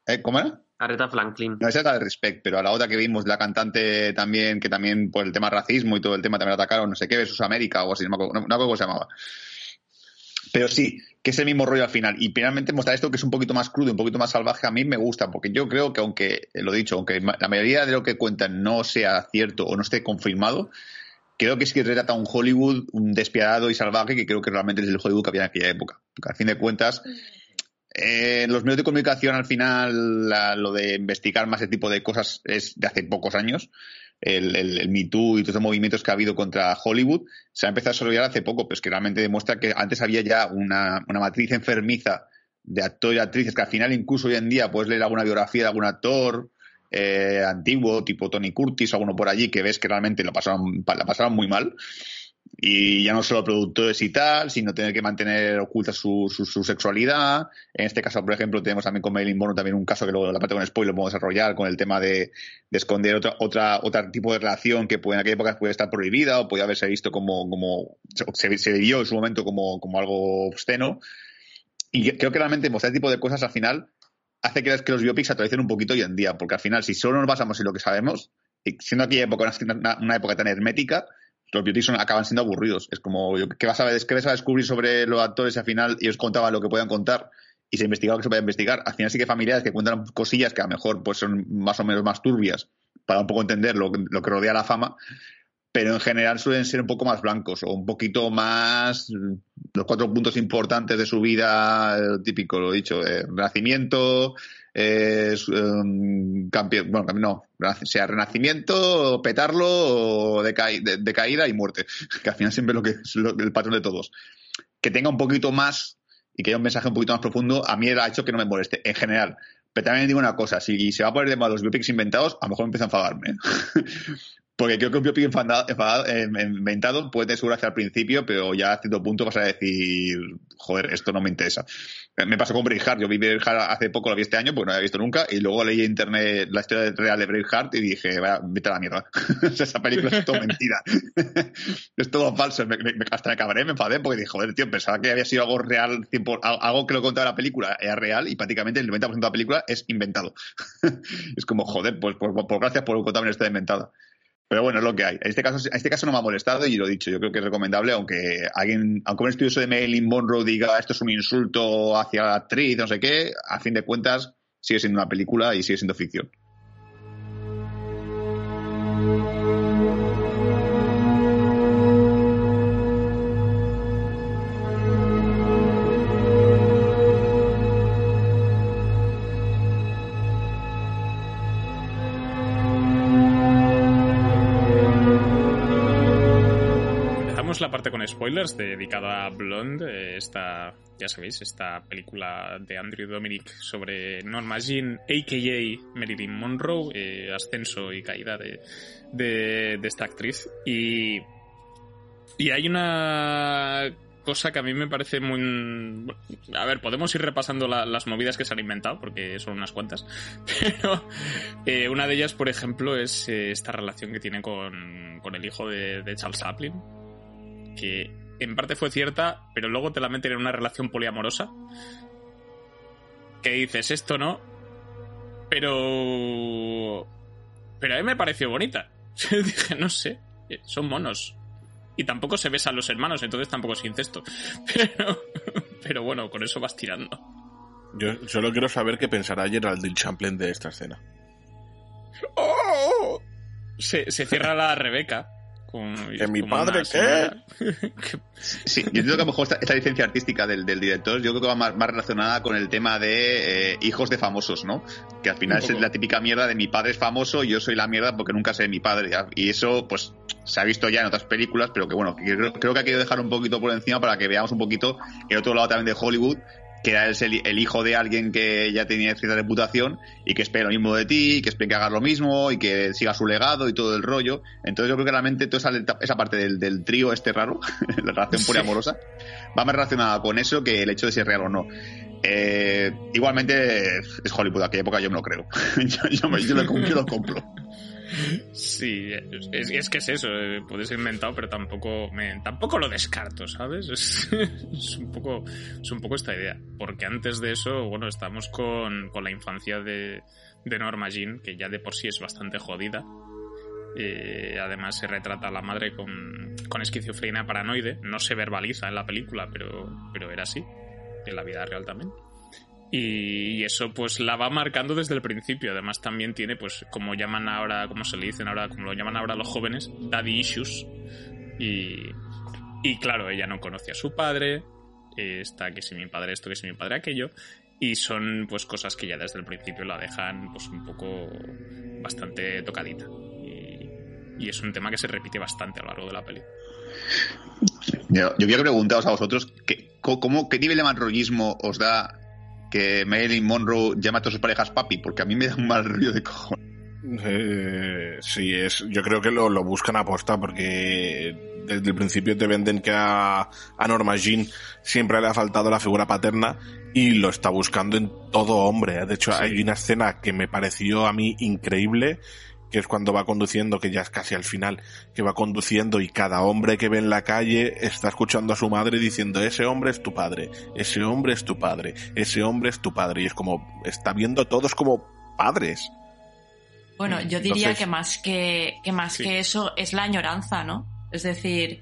¿Eh? ¿Cómo era? Aretha Franklin. No, esa es la de Respect, pero a la otra que vimos, la cantante también, que también por el tema racismo y todo el tema también atacaron, no sé qué, versus América o así, no me acuerdo, no, cómo se llamaba. Pero sí, que es el mismo rollo al final. Y finalmente mostrar esto que es un poquito más crudo, un poquito más salvaje, a mí me gusta, porque yo creo que aunque, lo he dicho, aunque la mayoría de lo que cuentan no sea cierto o no esté confirmado, creo que sí que trata un Hollywood un despiadado y salvaje que creo que realmente es el Hollywood que había en aquella época. Porque al fin de cuentas, Eh, los medios de comunicación al final, la- lo de investigar más ese tipo de cosas es de hace pocos años. El, el, el Me Too y todos los movimientos que ha habido contra Hollywood se ha empezado a desarrollar hace poco, pero es que realmente demuestra que antes había ya una, una matriz enfermiza de actores y actrices que al final incluso hoy en día puedes leer alguna biografía de algún actor eh, antiguo, tipo Tony Curtis o alguno por allí, que ves que realmente lo pasaron, la pasaron muy mal. Y ya no solo productores y tal, sino tener que mantener oculta su, su, sexualidad. En este caso, por ejemplo, tenemos también con Marilyn Monroe también un caso que luego la parte con spoiler podemos desarrollar con el tema de, de esconder otra, otra, otro tipo de relación que en aquella época puede estar prohibida o puede haberse visto como, como se, se vivió en su momento como, como algo obsceno. Y creo que realmente mostrar este tipo de cosas al final hace que, los biopics se un poquito hoy en día, porque al final, si solo nos basamos en lo que sabemos, siendo aquella época una, una época tan hermética, los biopics son, acaban siendo aburridos. Es como, ¿qué vas, a, ¿qué vas a descubrir sobre los actores y al final ellos contaban lo que podían contar y se investigaba lo que se podía investigar? Al final sí que familiares que cuentan cosillas que a lo mejor pues, son más o menos más turbias para un poco entender lo, lo que rodea la fama, pero en general suelen ser un poco más blancos o un poquito más los cuatro puntos importantes de su vida, típico, lo dicho, eh, renacimiento, eh, um, campeón, bueno, no, sea renacimiento, petarlo, de, de, caída y muerte, que al final siempre es lo que es lo, el patrón de todos. Que tenga un poquito más y que haya un mensaje un poquito más profundo, a mí ha hecho que no me moleste, en general. Pero también digo una cosa, si se va a poner de moda los biopics inventados, a lo mejor empieza a enfadarme. Porque creo que un biopic enfadado, eh, inventado puede tener su gracia al principio, pero ya a cierto punto vas a decir, joder, esto no me interesa. Me pasó con Braveheart. Yo vi Braveheart hace poco, lo vi este año, porque no había visto nunca, y luego leí en internet la historia real de Braveheart y dije, vaya, vete a la mierda. Esa película es todo mentira. es todo falso. Me, me, hasta me cabré, me enfadé, porque dije, joder, tío, pensaba que había sido algo real, algo que lo contaba la película era real, y prácticamente el 90% de la película es inventado. es como, joder, pues, pues, pues gracias por contarme esta inventada. Pero bueno, es lo que hay. En este caso, en este caso no me ha molestado y lo he dicho. Yo creo que es recomendable, aunque alguien, aunque un estudioso de Marilyn Monroe diga esto es un insulto hacia la actriz, no sé qué, a fin de cuentas sigue siendo una película y sigue siendo ficción. Con spoilers dedicada a Blonde, esta, ya sabéis, esta película de Andrew Dominic sobre Norma Jean, a.k.a. Marilyn Monroe, eh, ascenso y caída de, de, esta actriz. Y, y hay una cosa que a mí me parece muy... A ver, podemos ir repasando la, las movidas que se han inventado, porque son unas cuantas, pero eh, una de ellas, por ejemplo, es eh, esta relación que tiene con, con el hijo de Charles Chaplin, que en parte fue cierta, pero luego te la meten en una relación poliamorosa. Que dices, esto no. Pero. Pero a mí me pareció bonita. Dije, no sé, son monos. Y tampoco se besan los hermanos, entonces tampoco es incesto. Pero. Pero bueno, con eso vas tirando. Yo solo quiero saber qué pensará Geraldine Champlain de esta escena. ¡Oh! Se, se cierra la Rebeca. ¿Que mi padre qué? sí, yo creo que a lo mejor esta, esta licencia artística del, del, director, yo creo que va más, más relacionada con el tema de eh, hijos de famosos, ¿no? Que al final es la típica mierda de mi padre es famoso y yo soy la mierda porque nunca sé de mi padre. ¿ya? Y eso, pues, se ha visto ya en otras películas, pero que bueno, creo, creo que hay que dejar un poquito por encima para que veamos un poquito el otro lado también de Hollywood que era el, el, hijo de alguien que ya tenía cierta reputación y que espera lo mismo de ti, que espera que hagas lo mismo y que siga su legado y todo el rollo. Entonces yo creo que realmente toda esa, esa parte del, del, trío este raro, la relación pura amorosa, va más relacionada con eso que el hecho de ser real o no. Eh, igualmente es Hollywood, aquella época yo me lo creo. yo, yo, me, yo, lo, yo lo compro. Sí, es, que es eso, puede ser inventado, pero tampoco me, tampoco lo descarto, ¿sabes? Es, es, un poco, es un poco esta idea. Porque antes de eso, bueno, estamos con, con la infancia de, de Norma Jean, que ya de por sí es bastante jodida. Eh, además se retrata a la madre con, con esquizofrenia paranoide. No se verbaliza en la película, pero, pero era así. En la vida real también. Y eso pues la va marcando desde el principio. Además también tiene pues como llaman ahora, como se le dicen ahora, como lo llaman ahora los jóvenes, daddy issues. Y, y claro, ella no conoce a su padre. Está que si mi padre esto, que si mi padre aquello. Y son pues cosas que ya desde el principio la dejan pues un poco bastante tocadita. Y, y es un tema que se repite bastante a lo largo de la peli. Yo, yo quiero preguntaros a vosotros, ¿qué, cómo, ¿qué nivel de mal rollismo os da que Marilyn Monroe llama a todas sus parejas papi? Porque a mí me da un mal rollo de cojones. Eh, sí, es, yo creo que lo, lo buscan a posta porque desde el principio te venden que a, a Norma Jean siempre le ha faltado la figura paterna y lo está buscando en todo hombre. ¿eh? De hecho, hay una escena que me pareció a mí increíble que es cuando va conduciendo, que ya es casi al final, que va conduciendo y cada hombre que ve en la calle está escuchando a su madre diciendo, ese hombre es tu padre, ese hombre es tu padre, ese hombre es tu padre. Y es como, está viendo a todos como padres. Bueno, yo diría Entonces- que más que, que más Sí. que eso es la añoranza, ¿no? Es decir,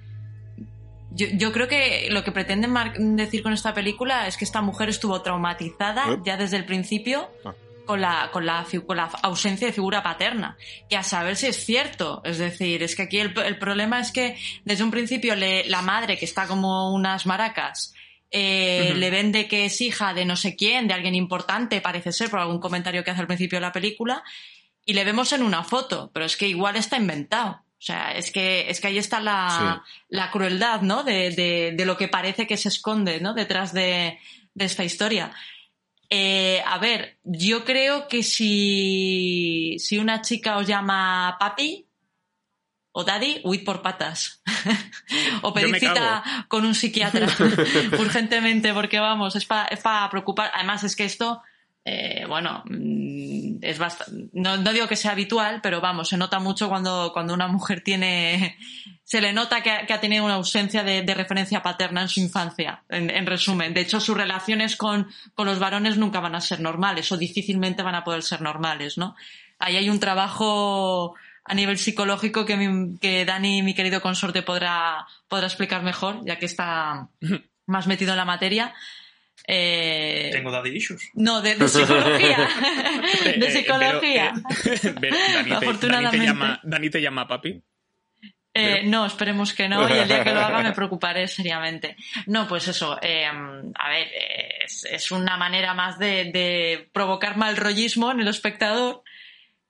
yo, yo creo que lo que pretenden decir con esta película es que esta mujer estuvo traumatizada ¿Eh? ya desde el principio Ah. Con la, con, la, con la ausencia de figura paterna. Que a saber si es cierto. Es decir, es que aquí el, el problema es que desde un principio le- la madre, que está como unas maracas, eh, Ujú. le vende que es hija de no sé quién, de alguien importante, parece ser, por algún comentario que hace al principio de la película, y le vemos en una foto, pero es que igual está inventado. O sea, es que, es que ahí está la, la crueldad, ¿no? De, de, de lo que parece que se esconde, ¿no? Detrás de, de esta historia. Eh, a ver, yo creo que si, si una chica os llama papi o daddy, huid por patas. o pedid cita con un psiquiatra urgentemente, porque vamos, es para es pa preocupar. Además, es que esto, eh, bueno, mm, es bastante. No, no digo que sea habitual, pero vamos, se nota mucho cuando, cuando una mujer tiene. Se le nota que ha, que ha tenido una ausencia de, de referencia paterna en su infancia, en, en resumen. De hecho, sus relaciones con, con los varones nunca van a ser normales o difícilmente van a poder ser normales, ¿no? Ahí hay un trabajo a nivel psicológico que, mi- que Dani, mi querido consorte, podrá, podrá explicar mejor, ya que está más metido en la materia. Eh, Tengo daddy issues. no, de, de psicología. De eh, psicología. pero, eh, ver, Dani, te, Dani te Afortunadamente. llama, Dani te llama papi. Eh, no, esperemos que no, y el día que lo haga me preocuparé seriamente. No, pues eso, eh, a ver, es, es una manera más de, de provocar mal rollismo en el espectador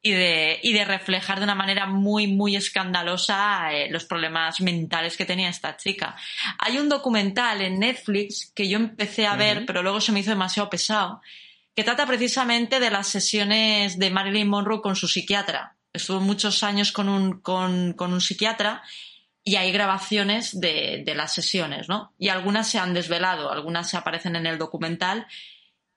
y de, y de reflejar de una manera muy, muy escandalosa eh, los problemas mentales que tenía esta chica. Hay un documental en Netflix que yo empecé a ver, pero luego se me hizo demasiado pesado, que trata precisamente de las sesiones de Marilyn Monroe con su psiquiatra. Estuvo muchos años con un, con, con un psiquiatra y hay grabaciones de, de las sesiones, ¿no? Y algunas se han desvelado, algunas se aparecen en el documental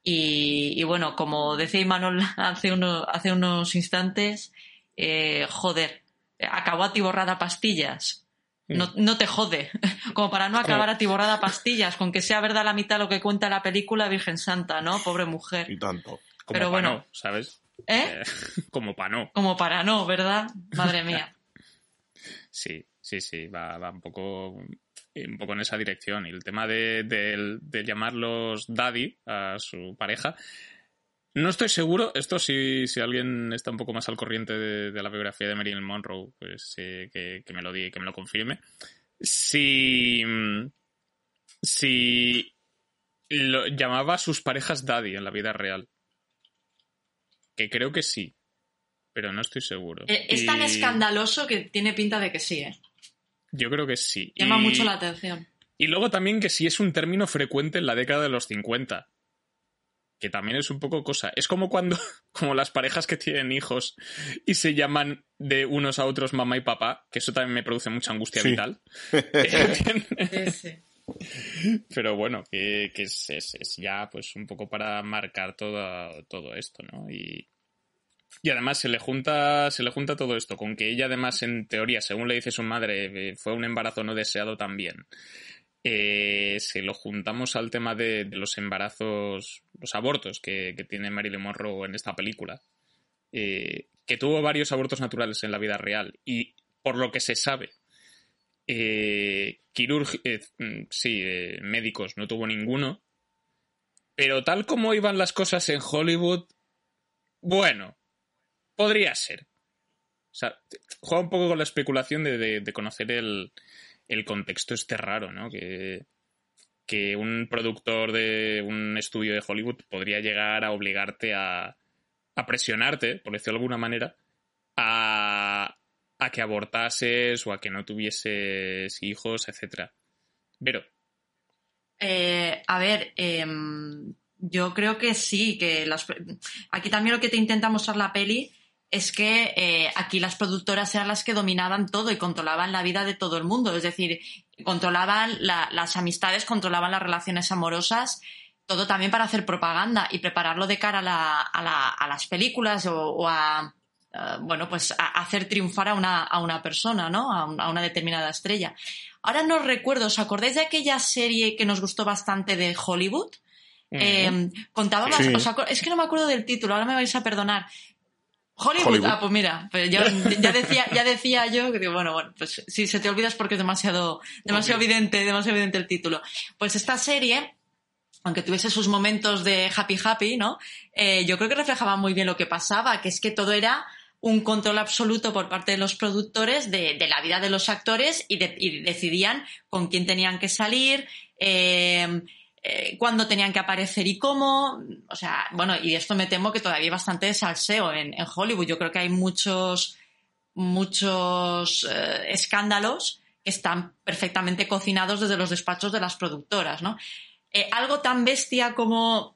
y, y bueno, como decía Imanol hace, uno- hace unos instantes, eh, joder, acabó atiborrada a pastillas. No, no te jode. Como para no acabar atiborrada a pastillas, con que sea verdad la mitad lo que cuenta la película, Virgen Santa, ¿no? Pobre mujer. Y tanto. Como Pero bueno. no, ¿sabes? ¿Eh? Eh, como para no. Como para no, ¿verdad? Madre mía. Sí, sí, sí, va, va un poco un poco en esa dirección. Y el tema de, de- de llamarlos daddy a su pareja. No estoy seguro, esto si, si alguien está un poco más al corriente de, de la biografía de Marilyn Monroe, pues eh, que, que me lo diga, que me lo confirme. Si, si lo, llamaba a sus parejas daddy en la vida real. Que creo que sí, pero no estoy seguro. Eh, Es tan escandaloso que tiene pinta de que sí, ¿eh? Yo creo que sí. Llama Y- mucho la atención. Y luego también que sí es un término frecuente en la década de los 50. Que también es un poco cosa. Es como cuando, como las parejas que tienen hijos y se llaman de unos a otros mamá y papá, que eso también me produce mucha angustia Sí. vital. Pero bueno, que, es, ya pues un poco para marcar todo, todo esto, ¿no? Y, y además se le junta, se le junta todo esto, con que ella además en teoría, según le dice su madre, eh, fue un embarazo no deseado también. Eh, se lo juntamos al tema de, de los embarazos, los abortos que, que tiene Marilyn Monroe en esta película. eh, que tuvo varios abortos naturales en la vida real y por lo que se sabe, eh, eh, mm, sí, eh, médicos no tuvo ninguno, pero tal como iban las cosas en Hollywood, bueno, podría ser. O sea, juega un poco con la especulación de, de- de conocer el, el contexto este raro, ¿no? Que, que un productor de un estudio de Hollywood podría llegar a obligarte a, a presionarte, por decirlo de alguna manera, a, a que abortases o a que no tuvieses hijos, etcétera. Pero. Eh, a ver, eh, yo creo que sí, que las, aquí también lo que te intenta mostrar la peli es que eh, aquí las productoras eran las que dominaban todo y controlaban la vida de todo el mundo. Es decir, controlaban la, las amistades, controlaban las relaciones amorosas, todo también para hacer propaganda y prepararlo de cara a las películas o, o a, uh, bueno, pues a hacer triunfar a una, a una persona, ¿no? A, un, a, una determinada estrella. Ahora no recuerdo, ¿os acordáis de aquella serie que nos gustó bastante de Hollywood? Eh, contaba Sí. es que no me acuerdo del título, ahora me vais a perdonar. Hollywood, Hollywood. ah, pues mira, pues ya decía, ya decía yo que digo, bueno, bueno, pues si se te olvida es porque es demasiado, demasiado evidente, demasiado evidente el título. Pues esta serie, aunque tuviese sus momentos de happy happy, ¿no? Eh, yo creo que reflejaba muy bien lo que pasaba, que es que todo era un control absoluto por parte de los productores de, la vida de los actores y, de- y decidían con quién tenían que salir, eh, eh, cuándo tenían que aparecer y cómo. O sea, bueno, y esto me temo que todavía hay bastante salseo en, Hollywood. Yo creo que hay muchos, muchos eh, escándalos que están perfectamente cocinados desde los despachos de las productoras, ¿no? Algo tan bestia como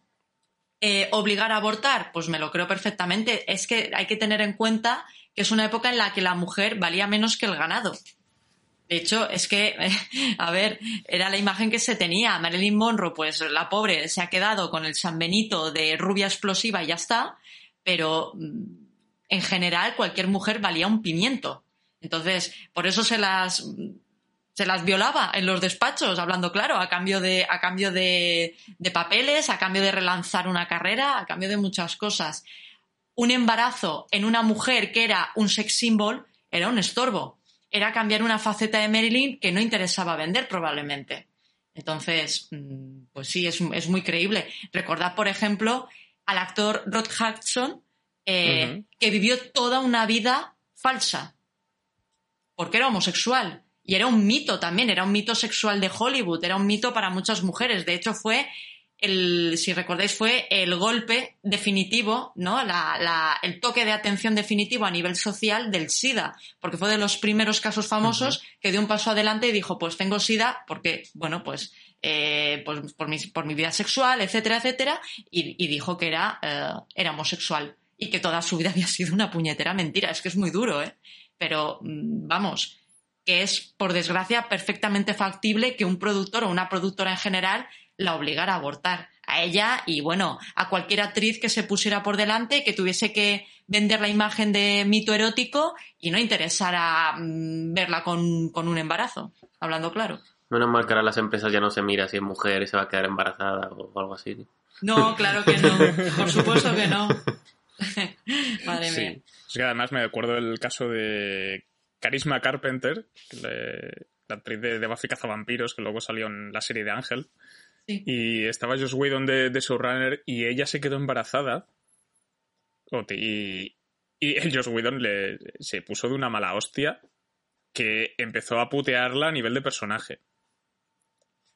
eh, obligar a abortar, pues me lo creo perfectamente. Es que hay que tener en cuenta que es una época en la que la mujer valía menos que el ganado. De hecho, es que, a ver, era la imagen que se tenía. Marilyn Monroe, pues la pobre se ha quedado con el San Benito de rubia explosiva y ya está, pero mm, en general cualquier mujer valía un pimiento. Entonces, por eso se las se las violaba en los despachos, hablando claro, a cambio de, a cambio de, de papeles, a cambio de relanzar una carrera, a cambio de muchas cosas. Un embarazo en una mujer que era un sex symbol era un estorbo. Era cambiar una faceta de Marilyn que no interesaba vender probablemente. Entonces, mm, pues sí, es, es muy creíble. Recordad, por ejemplo, al actor Rod Hudson, eh, que vivió toda una vida falsa, porque era homosexual. Y era un mito también, era un mito sexual de Hollywood, era un mito para muchas mujeres. De hecho, fue el, si recordáis, fue el golpe definitivo, ¿no? La, la- el toque de atención definitivo a nivel social del SIDA, porque fue de los primeros casos famosos que dio un paso adelante y dijo, pues tengo SIDA porque, bueno, pues, eh, pues por, mi, por mi vida sexual, etcétera, etcétera, y, y dijo que era, eh, era homosexual y que toda su vida había sido una puñetera mentira. Es que es muy duro, ¿eh? Pero, mm, vamos, que es, por desgracia, perfectamente factible que un productor o una productora en general la obligara a abortar. A ella y, bueno, a cualquier actriz que se pusiera por delante, que tuviese que vender la imagen de mito erótico y no interesara mm, verla con, con un embarazo, hablando claro. Menos mal que ahora las empresas ya no se mira si es mujer y se va a quedar embarazada o algo así. No, claro que no. Por supuesto que no. Madre mía. Sí. Es que además me acuerdo del caso de Carisma Carpenter, le- la actriz de, de Buffy Cazavampiros, que luego salió en la serie de Ángel. Sí. Y estaba Joss Whedon de, de showrunner y ella se quedó embarazada. Y, y el Joss Whedon le, se puso de una mala hostia que empezó a putearla a nivel de personaje.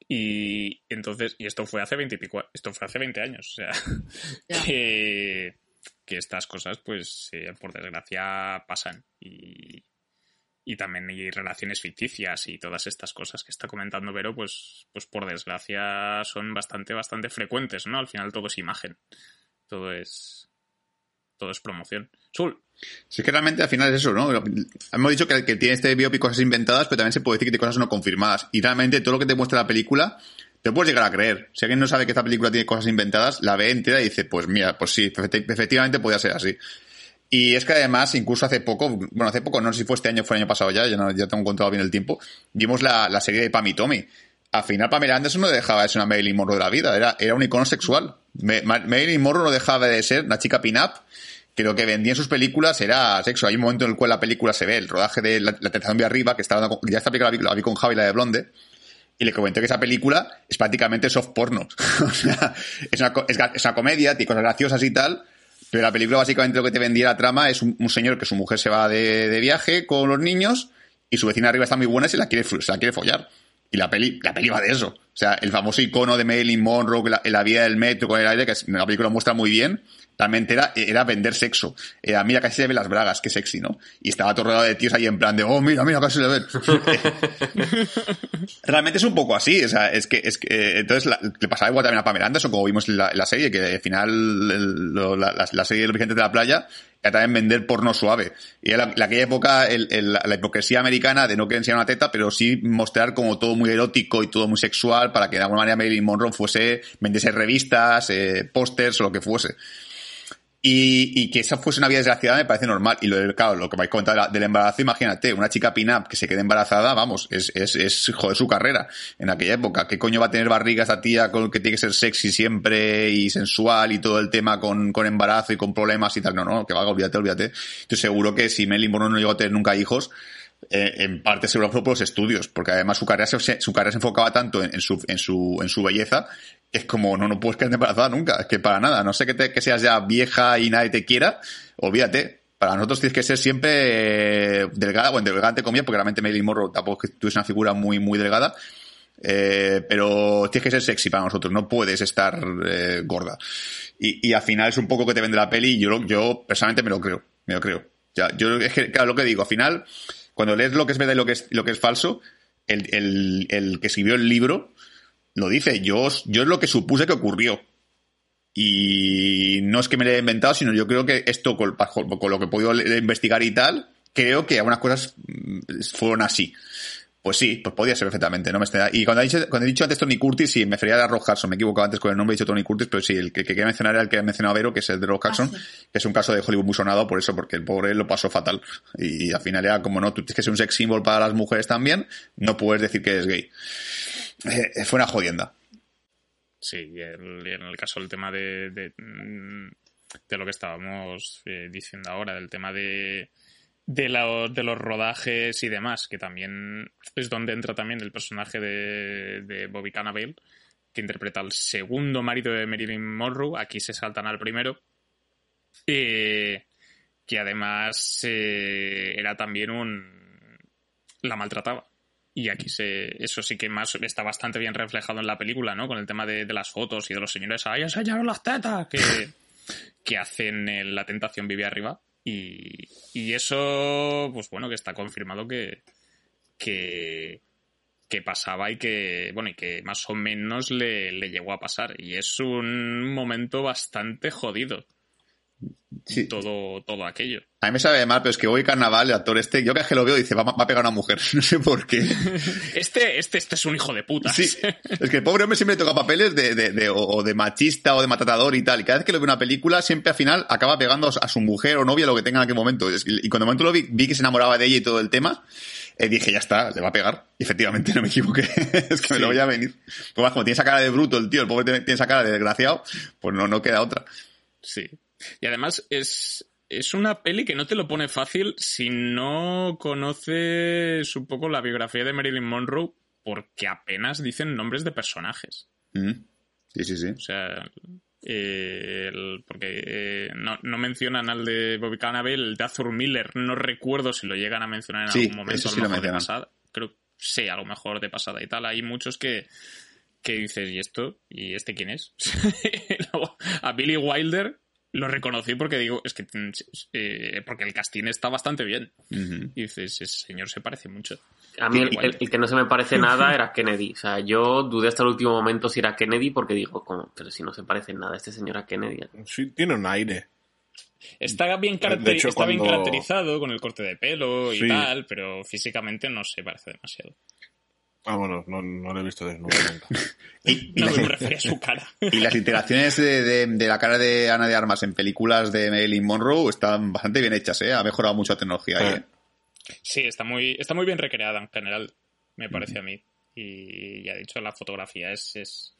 Y entonces, y esto fue hace 20 y pico, esto fue hace 20 años, o sea, que, que estas cosas, pues, eh, por desgracia, pasan. Y, y también hay relaciones ficticias y todas estas cosas que está comentando Vero, pues, pues por desgracia son bastante, bastante frecuentes, ¿no? Al final todo es imagen. Todo es. Todo es promoción. Sul. Sí, que realmente al final es eso, ¿no? Hemos dicho que, que tiene este biopic cosas inventadas, pero también se puede decir que tiene cosas no confirmadas. Y realmente todo lo que te muestra la película, te puedes llegar a creer. Si alguien no sabe que esta película tiene cosas inventadas, la ve entera y dice, pues mira, pues sí, efecti- efectivamente podía ser así. Y es que además, incluso hace poco, bueno, hace poco, no sé si fue este año fue el año pasado ya, ya, no, ya tengo contado bien el tiempo, vimos la, la serie de Pam y Tommy. Al final Pamela Anderson no dejaba de ser una Marilyn Monroe de la vida, era, era un icono sexual. Marilyn Monroe no dejaba de ser una chica pin-up que lo que vendía en sus películas era sexo. Hay un momento en el cual la película se ve el rodaje de La, la tentación de arriba, que dando, ya esta película la vi, la vi con Javi, la de Blonde, y le comenté que esa película es prácticamente soft porno. o sea, es una, es, es una comedia, tiene cosas graciosas y tal, pero la película básicamente lo que te vendía la trama es un, señor que su mujer se va de, de viaje con los niños y su vecina arriba está muy buena y se la quiere, se la quiere follar. Y la peli, la va de eso. O sea, el famoso icono de Marilyn Monroe la, la vía del metro con el aire, que la película muestra muy bien, realmente era, era vender sexo. Era, mira, casi se ven las bragas, qué sexy, ¿no? Y estaba todo rodeado de tíos ahí en plan de, oh, mira, mira, casi se ven. realmente es un poco así, o sea, es que, es que, eh, entonces la, le pasaba igual también a Pamela Anderson, como vimos en la, en la serie, que al final el, lo, la, la, serie de los vigentes de la playa era también vender porno suave. Y en la, aquella época el, el, la hipocresía americana de no querer enseñar una teta, pero sí mostrar como todo muy erótico y todo muy sexual para que de alguna manera Marilyn Monroe fuese, vendiese revistas, eh, pósters o lo que fuese. Y, y, que esa fuese una vida desgraciada me parece normal. Y lo del, claro, lo que vais a del embarazo, imagínate, una chica pin-up que se quede embarazada, vamos, es, es, es joder su carrera en aquella época. ¿Qué coño va a tener barriga esa tía con que tiene que ser sexy siempre y sensual y todo el tema con, con embarazo y con problemas y tal? No, no, que va, olvídate, olvídate. Estoy seguro que si Melly Monroe no llegó a tener nunca hijos, eh, en parte seguro fue por los estudios, porque además su carrera se, su carrera se enfocaba tanto en, su, en, su, en su belleza es como, no, no puedes quedarte embarazada nunca, es que para nada, no sé que, te, que seas ya vieja y nadie te quiera, olvídate. Para nosotros tienes que ser siempre eh, delgada, bueno, delgada entre comillas, porque realmente Marilyn Monroe tampoco es que tú eres una figura muy, muy delgada, eh, pero tienes que ser sexy para nosotros, no puedes estar eh, gorda. Y, y al final es un poco que te vende la peli yo, yo personalmente me lo creo, me lo creo. Ya, yo es que, claro, lo que digo, al final, cuando lees lo que es verdad y lo que es, lo que es falso, el, el, el que escribió el libro, lo dice, yo, yo es lo que supuse que ocurrió. Y no es que me lo haya inventado, sino yo creo que esto, con, con lo que he podido investigar y tal, creo que algunas cosas mm, fueron así. Pues sí, pues podía ser perfectamente, no me Y cuando he dicho, cuando he dicho antes Tony Curtis, sí, me refería a Rock Hudson, me he equivocado antes con el nombre, he dicho Tony Curtis, pero sí, el que, que quería mencionar era el que ha mencionado Vero, que es el de Rock Hudson, ah, sí. que es un caso de Hollywood muy sonado por eso, porque el pobre lo pasó fatal. Y, y al final era como, no, tú tienes que ser un sex symbol para las mujeres también, no puedes decir que eres gay. Eh, fue una jodienda. Sí, y en el caso del tema de, de, mm, lo que estábamos eh, diciendo ahora, del tema de, de, la, de, los rodajes y demás, que también es donde entra también el personaje de, de Bobby Cannavale, que interpreta al segundo marido de Marilyn Monroe, aquí se saltan al primero, eh, que además eh, era también un... la maltrataba. Y aquí se, eso sí que más está bastante bien reflejado en la película, ¿no? Con el tema de, de las fotos y de los señores, ¡ay, enseñaron las tetas! Que, que hacen en La Tentación Vive Arriba. Y, y, eso, pues bueno, que está confirmado que, que, que, pasaba y que, bueno, y que más o menos le, le llegó a pasar. Y es un momento bastante jodido. Sí. Todo, todo aquello. A mí me sabe mal, pero es que hoy carnaval, el actor este, yo que es que lo veo, dice, va, va, a pegar a una mujer. No sé por qué. Este, este, este es un hijo de puta. Sí. Es que el pobre hombre siempre toca papeles de, de, de, o de machista o de matador y tal. Y cada vez que lo veo en una película, siempre al final acaba pegando a su mujer o novia, lo que tenga en aquel momento. Y cuando momento lo vi, vi que se enamoraba de ella y todo el tema. Eh, dije, ya está, le va a pegar. Y efectivamente, no me equivoqué. es que sí. me lo voy a venir. Pues como tiene esa cara de bruto el tío, el pobre tiene esa cara de desgraciado, pues no, no queda otra. Sí. Y además es, es una peli que no te lo pone fácil si no conoces un poco la biografía de Marilyn Monroe, porque apenas dicen nombres de personajes. Mm. Sí, sí, sí. O sea, eh, el, porque eh, no, no, mencionan al de Bobby Cannavale, el de Arthur Miller, no recuerdo si lo llegan a mencionar en sí, algún momento, sí a lo mejor de pasada. Creo sí, a lo mejor de pasada y tal. Hay muchos que, que dices, ¿y esto? ¿Y este quién es? a Billy Wilder lo reconocí porque digo, es que eh, porque el casting está bastante bien. Uh -huh. Y dices, ese señor se parece mucho. A mí el, el, el, que no se me parece nada era Kennedy. O sea, yo dudé hasta el último momento si era Kennedy porque digo, ¿cómo? pero si no se parece nada este señor a Kennedy. Sí, tiene un aire. Está bien, hecho, está cuando... bien caracterizado con el corte de pelo y sí. tal, pero físicamente no se parece demasiado. Ah, bueno, no, no lo he visto desnudo nunca. y, y no me refería a su cara. y las interacciones de, de, de, la cara de Ana de Armas en películas de Marilyn Monroe están bastante bien hechas, ¿eh? Ha mejorado mucho la tecnología ahí, ¿eh? Sí, está muy, está muy bien recreada en general, me parece a mí. Y ya he dicho, la fotografía es, es,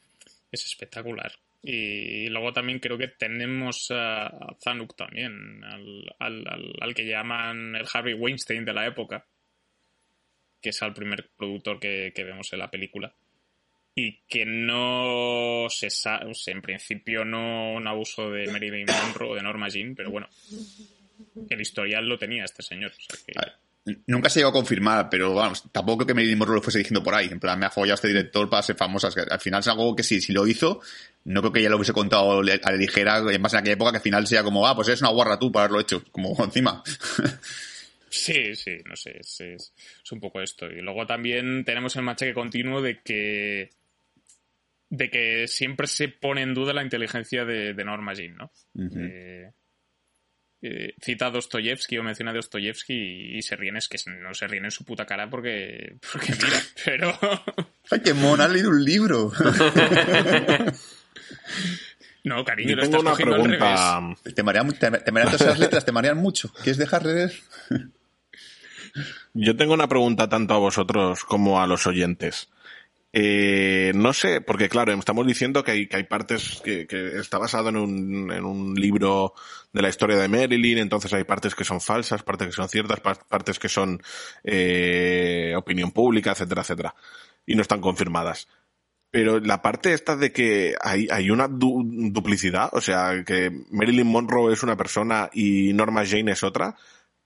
es espectacular. Y luego también creo que tenemos a, a Zanuck también, al, al, al, al, que llaman el Harvey Weinstein de la época que es el primer productor que, que vemos en la película. Y que no se sabe, o sea, en principio no un abuso de Marilyn Monroe o de Norma Jean, pero bueno, el historial lo tenía este señor. O sea que... nunca se llegó a confirmar, pero vamos, tampoco creo que Marilyn Monroe lo fuese diciendo por ahí. En plan, me ha follado este director para ser famosa. Al final es algo que sí, si lo hizo, no creo que ella lo hubiese contado a la ligera, en aquella época que al final sea como, ah, pues eres una guarra tú para haberlo hecho, como encima. Sí, sí, no sé, es, es, es, un poco esto. Y luego también tenemos el machaque continuo de que de que siempre se pone en duda la inteligencia de, de Norma Jean, ¿no? Uh -huh. eh, eh, cita a Dostoyevsky o menciona a Dostoyevsky y, y, se ríen, es que no se ríen en su puta cara porque, porque mira, pero... ¡Ay, qué mona! Ha leído un libro. no, cariño, Yo tengo una pregunta. ¿Te marean, te, te marean todas esas letras? ¿Te marean mucho? ¿Quieres dejar de leer? Yo tengo una pregunta tanto a vosotros como a los oyentes. Eh, no sé, porque claro, estamos diciendo que hay, que hay partes que, que, está basado en un, libro de la historia de Marilyn, entonces hay partes que son falsas, partes que son ciertas, partes que son eh, opinión pública, etcétera, etcétera, y no están confirmadas. Pero la parte esta de que hay, hay una du duplicidad, o sea, que Marilyn Monroe es una persona y Norma Jane es otra,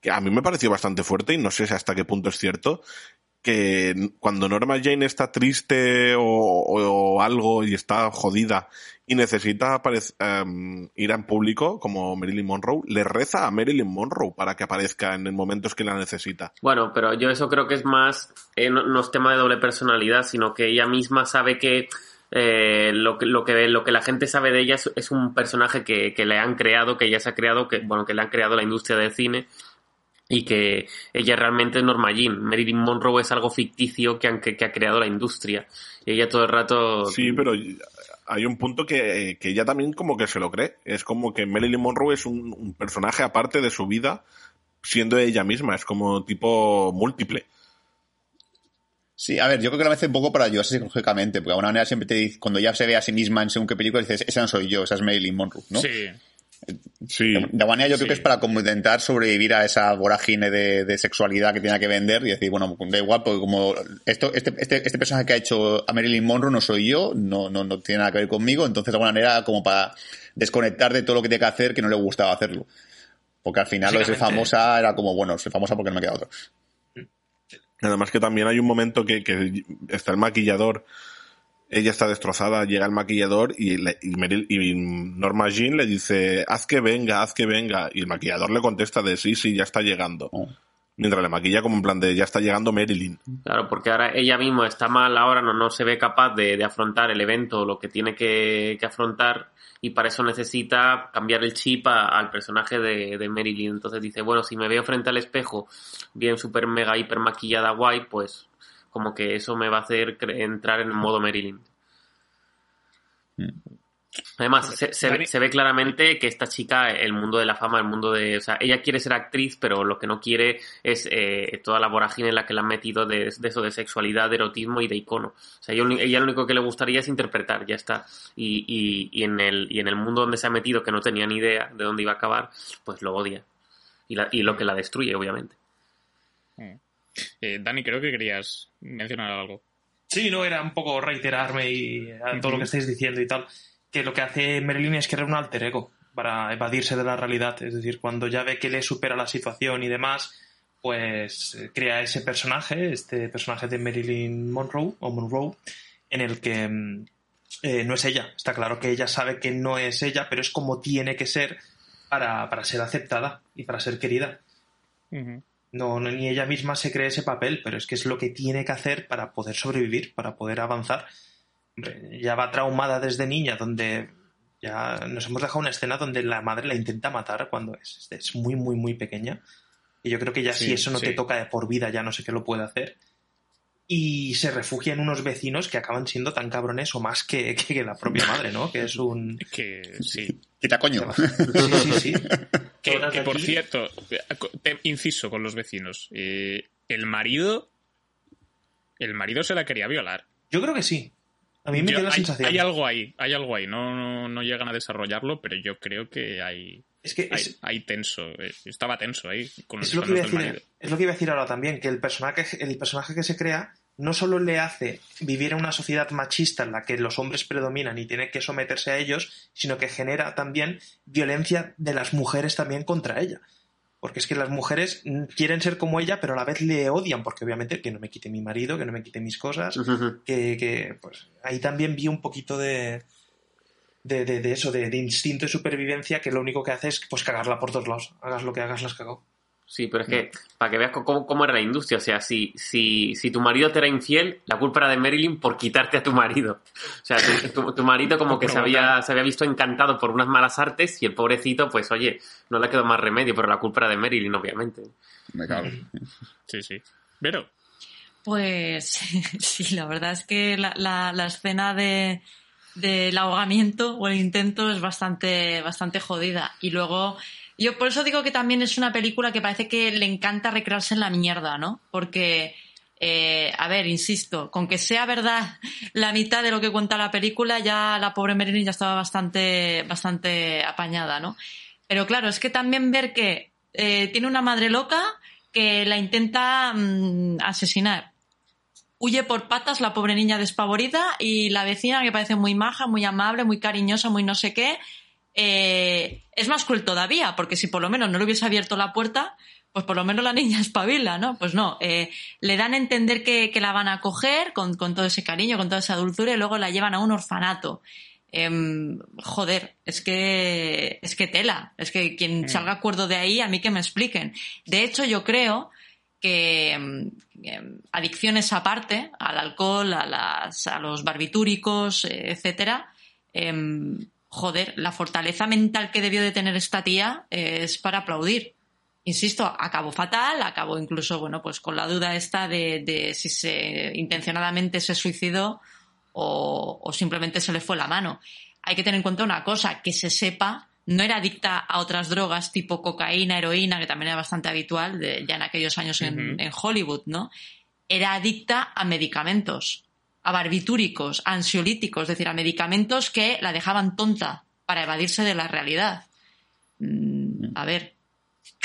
que a mí me pareció bastante fuerte y no sé hasta qué punto es cierto, que cuando Norma Jane está triste o, algo y está jodida y necesita um, ir en público como Marilyn Monroe, le reza a Marilyn Monroe para que aparezca en momentos que la necesita. Bueno, pero yo eso creo que es más, eh, no, no, es tema de doble personalidad, sino que ella misma sabe que eh, lo, que, lo, que, lo que la gente sabe de ella es, es un personaje que, que, le han creado, que ella se ha creado, que, bueno, que le han creado la industria del cine y que ella realmente es Norma Jean. Marilyn Monroe es algo ficticio que, han, que, que, ha creado la industria. Y ella todo el rato... Sí, pero hay un punto que, que, ella también como que se lo cree. Es como que Marilyn Monroe es un, un personaje aparte de su vida, siendo ella misma. Es como tipo múltiple. Sí, a ver, yo creo que lo hace un poco para ayudarse psicológicamente, porque de alguna manera siempre te dice, cuando ya se ve a sí misma en según qué película, dices, esa no soy yo, esa es Marilyn Monroe, ¿no? Sí. Sí. De alguna manera yo sí. creo que es para como intentar sobrevivir a esa vorágine de, de, sexualidad que tiene que vender y decir, bueno, da igual, porque como esto, este, este, este personaje que ha hecho a Marilyn Monroe no soy yo, no, no, no tiene nada que ver conmigo, entonces de alguna manera como para desconectar de todo lo que tiene que hacer que no le gustaba hacerlo. Porque al final lo de ser famosa era como, bueno, ser famosa porque no me queda otro. Además que también hay un momento que, que está el maquillador, ella está destrozada, llega el maquillador y, le, y, Meryl, y, Norma Jean le dice, haz que venga, haz que venga. Y el maquillador le contesta de sí, sí, ya está llegando. Oh. Mientras le maquilla como en plan de ya está llegando Marilyn. Claro, porque ahora ella misma está mal, ahora no, no se ve capaz de, de afrontar el evento, lo que tiene que, que, afrontar, y para eso necesita cambiar el chip a, al personaje de, de, Marilyn. Entonces dice, bueno, si me veo frente al espejo, bien super mega hiper maquillada guay, pues como que eso me va a hacer entrar en modo Marilyn. Además, se, se, ve, se, ve, claramente que esta chica, el mundo de la fama, el mundo de... O sea, ella quiere ser actriz, pero lo que no quiere es eh, toda la vorágine en la que la han metido de, de, eso, de sexualidad, de erotismo y de icono. O sea, ella, ella, lo único que le gustaría es interpretar, ya está. Y, y, y, en el, y en el mundo donde se ha metido, que no tenía ni idea de dónde iba a acabar, pues lo odia. Y, la, y lo que la destruye, obviamente. Eh, Dani, creo que querías mencionar algo. Sí, no, era un poco reiterarme y a todo uh -huh. lo que estáis diciendo y tal. Que lo que hace Marilyn es crear un alter ego para evadirse de la realidad. Es decir, cuando ya ve que le supera la situación y demás, pues eh, crea ese personaje, este personaje de Marilyn Monroe o Monroe, en el que mm, eh, no es ella. Está claro que ella sabe que no es ella, pero es como tiene que ser para, para ser aceptada y para ser querida. Uh -huh. No, no, ni ella misma se cree ese papel, pero es que es lo que tiene que hacer para poder sobrevivir, para poder avanzar. Ya va traumada desde niña, donde ya nos hemos dejado una escena donde la madre la intenta matar cuando es, es muy, muy, muy pequeña. Y yo creo que ya sí, si eso no sí. te toca de por vida, ya no sé qué lo puede hacer. Y se refugia en unos vecinos que acaban siendo tan cabrones o más que, que la propia madre, ¿no? Que es un... Que sí. Quita coño. Sí, sí, sí. que, que, por cierto, inciso con los vecinos. Eh, el marido. El marido se la quería violar. Yo creo que sí. A mí me dio la hay, sensación. Hay algo ahí, hay algo ahí. No, no, no, llegan a desarrollarlo, pero yo creo que hay. Es que es, hay, hay, tenso, eh, estaba tenso ahí con es lo, que iba a decir, es lo que iba a decir ahora también, que el personaje, el personaje que se crea no solo le hace vivir en una sociedad machista en la que los hombres predominan y tiene que someterse a ellos, sino que genera también violencia de las mujeres también contra ella. Porque es que las mujeres quieren ser como ella, pero a la vez le odian, porque obviamente que no me quite mi marido, que no me quite mis cosas, que, que, pues ahí también vi un poquito de, de, de- de eso, de, de instinto de supervivencia, que lo único que hace es pues cagarla por todos lados. Hagas lo que hagas, las cagó. Sí, pero es que para que veas cómo, cómo era la industria, o sea, si, si, si tu marido te era infiel, la culpa era de Marilyn por quitarte a tu marido. O sea, tu, tu- tu marido como que se había, se había visto encantado por unas malas artes y el pobrecito, pues oye, no le quedó más remedio, pero la culpa era de Marilyn, obviamente. Me cago. Sí, sí. Pero, Pues sí, la verdad es que la, la- la escena de del ahogamiento o el intento es bastante, bastante jodida. Y luego, yo por eso digo que también es una película que parece que le encanta recrearse en la mierda, ¿no? Porque, eh, a ver, insisto, con que sea verdad la mitad de lo que cuenta la película, ya la pobre Marilyn ya estaba bastante, bastante apañada, ¿no? Pero claro, es que también ver que eh, tiene una madre loca que la intenta mm, asesinar. Huye por patas la pobre niña despavorida y la vecina, que parece muy maja, muy amable, muy cariñosa, muy no sé qué, eh, es más cruel todavía, porque si por lo menos no le hubiese abierto la puerta, pues por lo menos la niña espabila, ¿no? Pues no, eh, le dan a entender que, que la van a coger con, con todo ese cariño, con toda esa dulzura y luego la llevan a un orfanato. Em, joder, es que es que tela, es que quien salga acuerdo de ahí, a mí que me expliquen. De hecho, yo creo que em, em, adicciones aparte, al alcohol, a, las, a los barbitúricos, eh, etcétera, joder, la fortaleza mental que debió de tener esta tía es para aplaudir. Insisto, acabó fatal, acabó incluso, bueno, pues con la duda esta de, de si se intencionadamente se suicidó o, o simplemente se le fue la mano. Hay que tener en cuenta una cosa, que se sepa, no era adicta a otras drogas tipo cocaína, heroína, que también era bastante habitual de- ya en aquellos años en, en Hollywood, ¿no? Era adicta a medicamentos, a barbitúricos, ansiolíticos, es decir, a medicamentos que la dejaban tonta para evadirse de la realidad. Mm, a ver,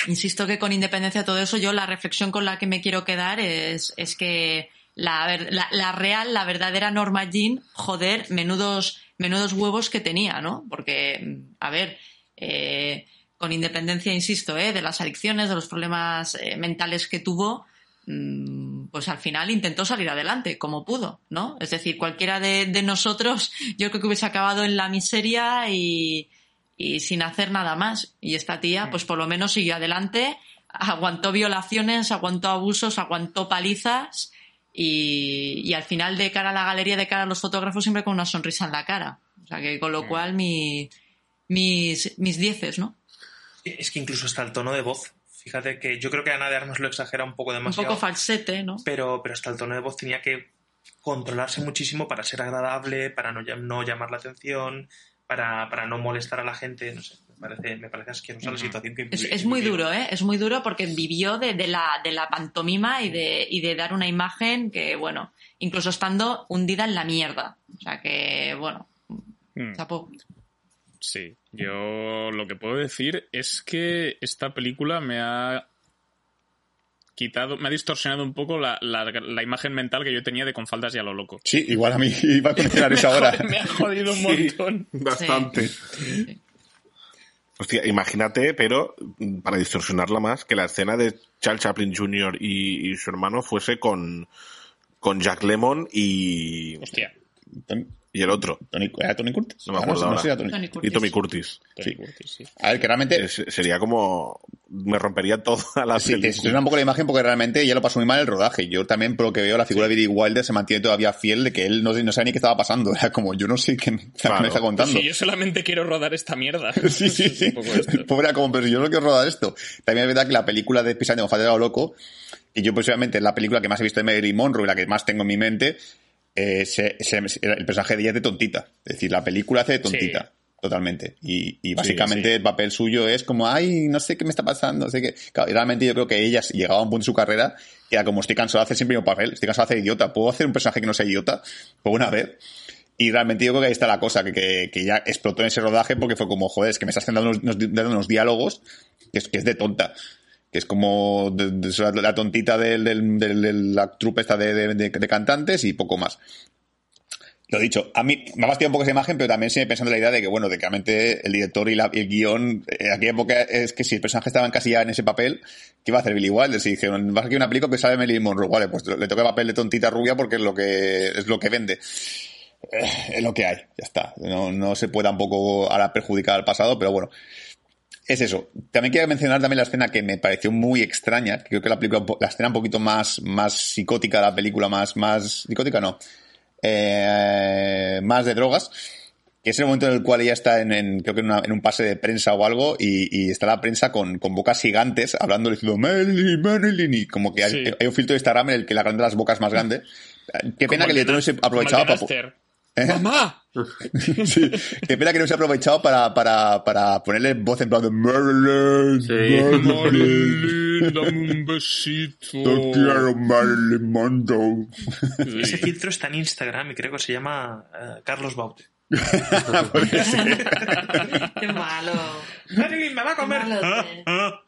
insisto que con independencia de todo eso, yo la reflexión con la que me quiero quedar es, es que la, la, real, la verdadera Norma Jean, joder, menudos, menudos huevos que tenía, ¿no? Porque, a ver, eh, con independencia, insisto, ¿eh? de las adicciones, de los problemas eh, mentales que tuvo, pues al final intentó salir adelante como pudo, ¿no? Es decir, cualquiera de, de nosotros, yo creo que hubiese acabado en la miseria y, y sin hacer nada más. Y esta tía, pues por lo menos siguió adelante, aguantó violaciones, aguantó abusos, aguantó palizas y, y al final de cara a la galería, de cara a los fotógrafos, siempre con una sonrisa en la cara. O sea que con lo cual mi, mis, mis dieces, ¿no? Es que incluso hasta el tono de voz. Fíjate que yo creo que Ana de Armas lo exagera un poco Un demasiado. poco falsete, ¿no? pero, pero hasta el tono de voz tenía que controlarse muchísimo para ser agradable, para no, no llamar la atención, para, para no molestar a la gente. No sé, me parece, me parece asquerosa la situación que Es, es muy vivió. duro, ¿eh? Es muy duro porque vivió de, de la, de la pantomima y de, y de dar una imagen que, bueno, incluso estando hundida en la mierda. O sea que, bueno, mm, chapo. sí. Yo lo que puedo decir es que esta película me ha quitado, me ha distorsionado un poco la, la- la imagen mental que yo tenía de con faldas y a lo loco. Sí, igual a mí iba a considerar eso ahora. Me ha jodido un montón. Bastante. Hostia, imagínate, pero mm, para distorsionarla más, que la escena de Charles Chaplin Jr. y, y su hermano fuese con, con Jack Lemon y, Hostia. Y el otro. Tony- ¿Era Tony Curtis? No me Ah, acuerdo no, ahora. era Tony- Tony Y Curtis. Tommy Curtis. Tony Sí. Curtis, sí. A ver, que realmente Es- sería como... Me rompería toda la Sí, te suena un poco la imagen porque realmente ella lo pasó muy mal el rodaje. Yo también, por lo que veo, la figura de Billy Wilder se mantiene todavía fiel de que él no, no sabe ni qué estaba pasando. Era como, yo no sé qué me, qué Claro. me está contando. Si yo solamente quiero rodar esta mierda. Sí, sí, sí. Pobre, como, pero yo no quiero rodar esto. También es verdad que la película de Falta de Loco, y yo posiblemente es la película que más he visto de Marilyn Monroe y la que más tengo en mi mente, eh, se- se- el personaje de ella es de tontita. Es decir, la película hace de tontita. Totalmente. Y, y básicamente sí. el papel suyo es como, ay, no sé qué me está pasando, sé qué. Claro, y realmente yo creo que ella llegaba a un punto de su carrera que era como, estoy cansado de hacer siempre mismo papel, estoy cansado de hacer idiota, ¿puedo hacer un personaje que no sea idiota? Por una vez. Y realmente yo creo que ahí está la cosa, que, que, que ya explotó en ese rodaje porque fue como, joder, es que me estás dando unos, unos- dando unos diálogos que es, que es de tonta. Que es como la tontita de la trupe esta de, cantantes y poco más. Lo dicho, a mí me ha fastidiado un poco esa imagen, pero también sigue pensando en la idea de que, bueno, de que realmente el director y, la, y el guion, en aquella época es que si el personaje estaba encasillado en ese papel, ¿qué iba a hacer Billy Wilder? Si vas a hacer una película que sale Marilyn Monroe, vale, pues le toca el papel de tontita rubia porque es lo que, es lo que vende. Eh, es lo que hay, ya está. No, no se puede tampoco ahora perjudicar al pasado, pero bueno. Es eso. También quiero mencionar también la escena que me pareció muy extraña. que Creo que la película, la escena un poquito más, más psicótica de la película, más, más, psicótica no, eh, más de drogas, que es el momento en el cual ella está en, en creo que en, una- en un pase de prensa o algo, y, y está la prensa con, con bocas gigantes, hablando, diciendo Marilyn, Marilyn, y como que hay, Sí. hay un filtro de Instagram en el que la grande las bocas más grande. Qué pena Como que el director no se el aprovechaba para... ¿Eh? ¡Mamá! Sí, qué pena que no se ha aprovechado para, para, para ponerle voz en plan de Marilyn, Sí. Marilyn, dame un besito. Te quiero, Marilyn Monroe. Ese filtro está en Instagram y creo que se llama eh, Carlos Baute. Sí. Qué malo. Marilyn, me va a comer. Ah.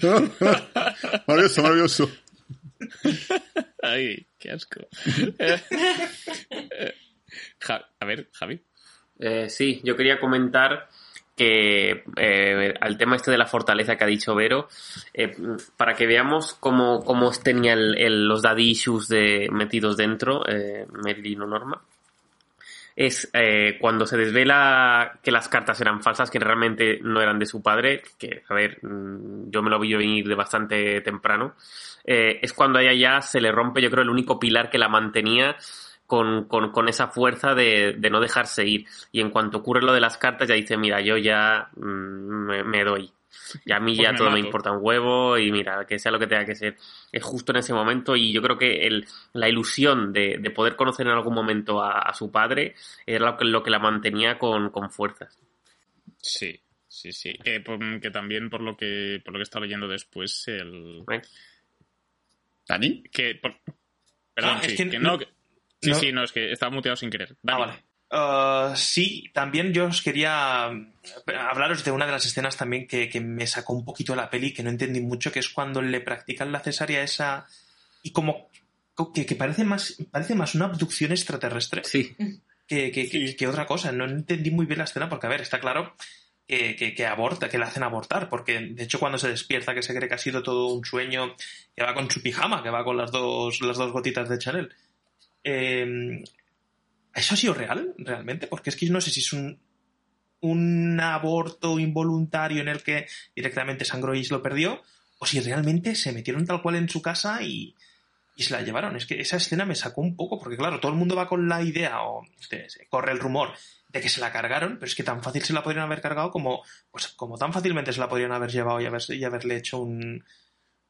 maravilloso, maravilloso. Ay, qué asco. Ja- a ver, Javi. Eh, sí, yo quería comentar que eh, al tema este de la fortaleza que ha dicho Vero, eh, para que veamos cómo, cómo tenía el- el- los daddy issues de, metidos dentro, eh, Marilyn o Norma, es eh, cuando se desvela que las cartas eran falsas, que realmente no eran de su padre, que, a ver, mm, yo me lo vi venir de bastante temprano, eh, es cuando a ella ya se le rompe, yo creo, el único pilar que la mantenía con, con, con esa fuerza de, de no dejarse ir. Y en cuanto ocurre lo de las cartas, ya dice, mira, yo ya mm, me, me doy. Y a mí Pues ya me todo me importa un huevo y mira, que sea lo que tenga que ser. Es justo en ese momento y yo creo que el, la ilusión de, de poder conocer en algún momento a, a su padre era lo que, lo que la mantenía con, con fuerzas. Sí, sí, sí. Que, por- que también por lo que por lo que estado leyendo después, el. ¿Dani? que por- perdón, Ah, es que que no- no, que- sí, no- sí, no, es que estaba muteado sin querer. Ah, vale. Ah, sí, también yo os quería hablaros de una de las escenas también que, que me sacó un poquito de la peli, que no entendí mucho, que es cuando le practican la cesárea esa y como que, que parece más parece más una abducción extraterrestre Sí, que, que- que- que otra cosa. No entendí muy bien la escena porque, a ver, está claro que, que- que aborta, que le hacen abortar, porque de hecho cuando se despierta que se cree que ha sido todo un sueño, que va con su pijama, que va con las dos, las dos gotitas de Chanel. Eh, ¿Eso ha sido real, realmente? Porque es que no sé si es un, un aborto involuntario en el que directamente se lo perdió, o si realmente se metieron tal cual en su casa y, y se la llevaron. Es que esa escena me sacó un poco, porque claro, todo el mundo va con la idea, o corre el rumor, de que se la cargaron, pero es que tan fácil se la podrían haber cargado como, pues, como tan fácilmente se la podrían haber llevado y, y haberle hecho un,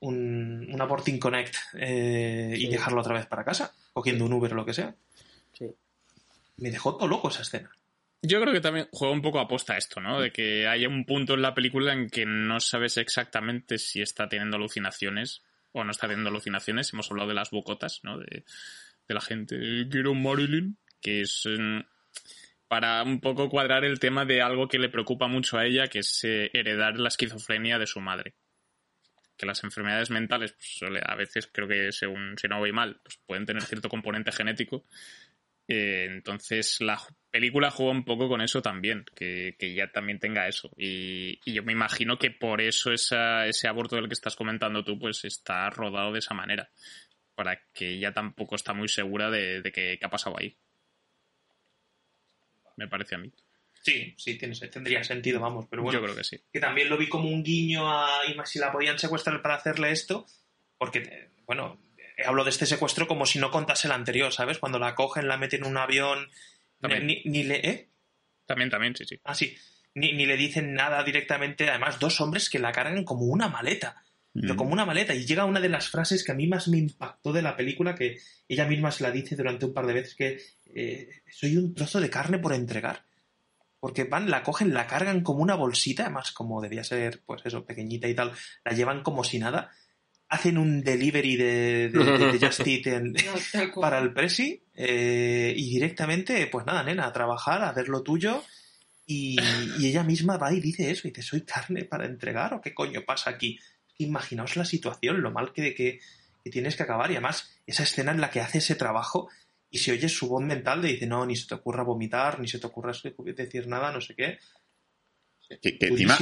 un, un aborting connect eh, y dejarlo otra vez para casa, cogiendo un Uber o lo que sea. sí. Me dejó todo loco esa escena. Yo creo que también juega un poco aposta esto, ¿no? De que haya un punto en la película en que no sabes exactamente si está teniendo alucinaciones o no está teniendo alucinaciones. Hemos hablado de las bocotas, ¿no? De, de la gente, quiero Marilyn, que es mm, para un poco cuadrar el tema de algo que le preocupa mucho a ella, que es eh, heredar la esquizofrenia de su madre. Que las enfermedades mentales, pues, a veces creo que según si no voy mal, pues pueden tener cierto componente genético. Eh, entonces la película juega un poco con eso también, que, ya también tenga eso. Y, yo me imagino que por eso ese aborto del que estás comentando tú, pues está rodado de esa manera. Para que ella tampoco está muy segura de, de que, qué ha pasado ahí. Me parece a mí. Sí, sí, tiene, tendría sentido, vamos, pero bueno. Yo creo que sí. que también lo vi como un guiño a y más si la podían secuestrar para hacerle esto, porque, bueno, hablo de este secuestro como si no contase el anterior, ¿sabes? Cuando la cogen, la meten en un avión, También. ni, ni le... ¿Eh? También, también, sí, sí. Ah, sí. Ni, ni le dicen nada directamente, además, dos hombres que la cargan como una maleta. Pero Mm. como una maleta. Y llega una de las frases que a mí más me impactó de la película, que ella misma se la dice durante un par de veces, que eh, soy un trozo de carne por entregar. Porque van, la cogen, la cargan como una bolsita, además como debía ser, pues eso, pequeñita y tal, la llevan como si nada. Hacen un delivery de, de, de- de Just Eat en- para el Presi eh, y directamente, pues nada, nena, a trabajar, a ver lo tuyo. Y, y ella misma va y dice eso, y dice, ¿soy carne para entregar o qué coño pasa aquí? Imaginaos la situación, lo mal que, que, que tienes que acabar. Y además, esa escena en la que hace ese trabajo, y si oyes su voz mental le dice, no, ni se te ocurra vomitar, ni se te ocurra decir nada, no sé qué. Que, que encima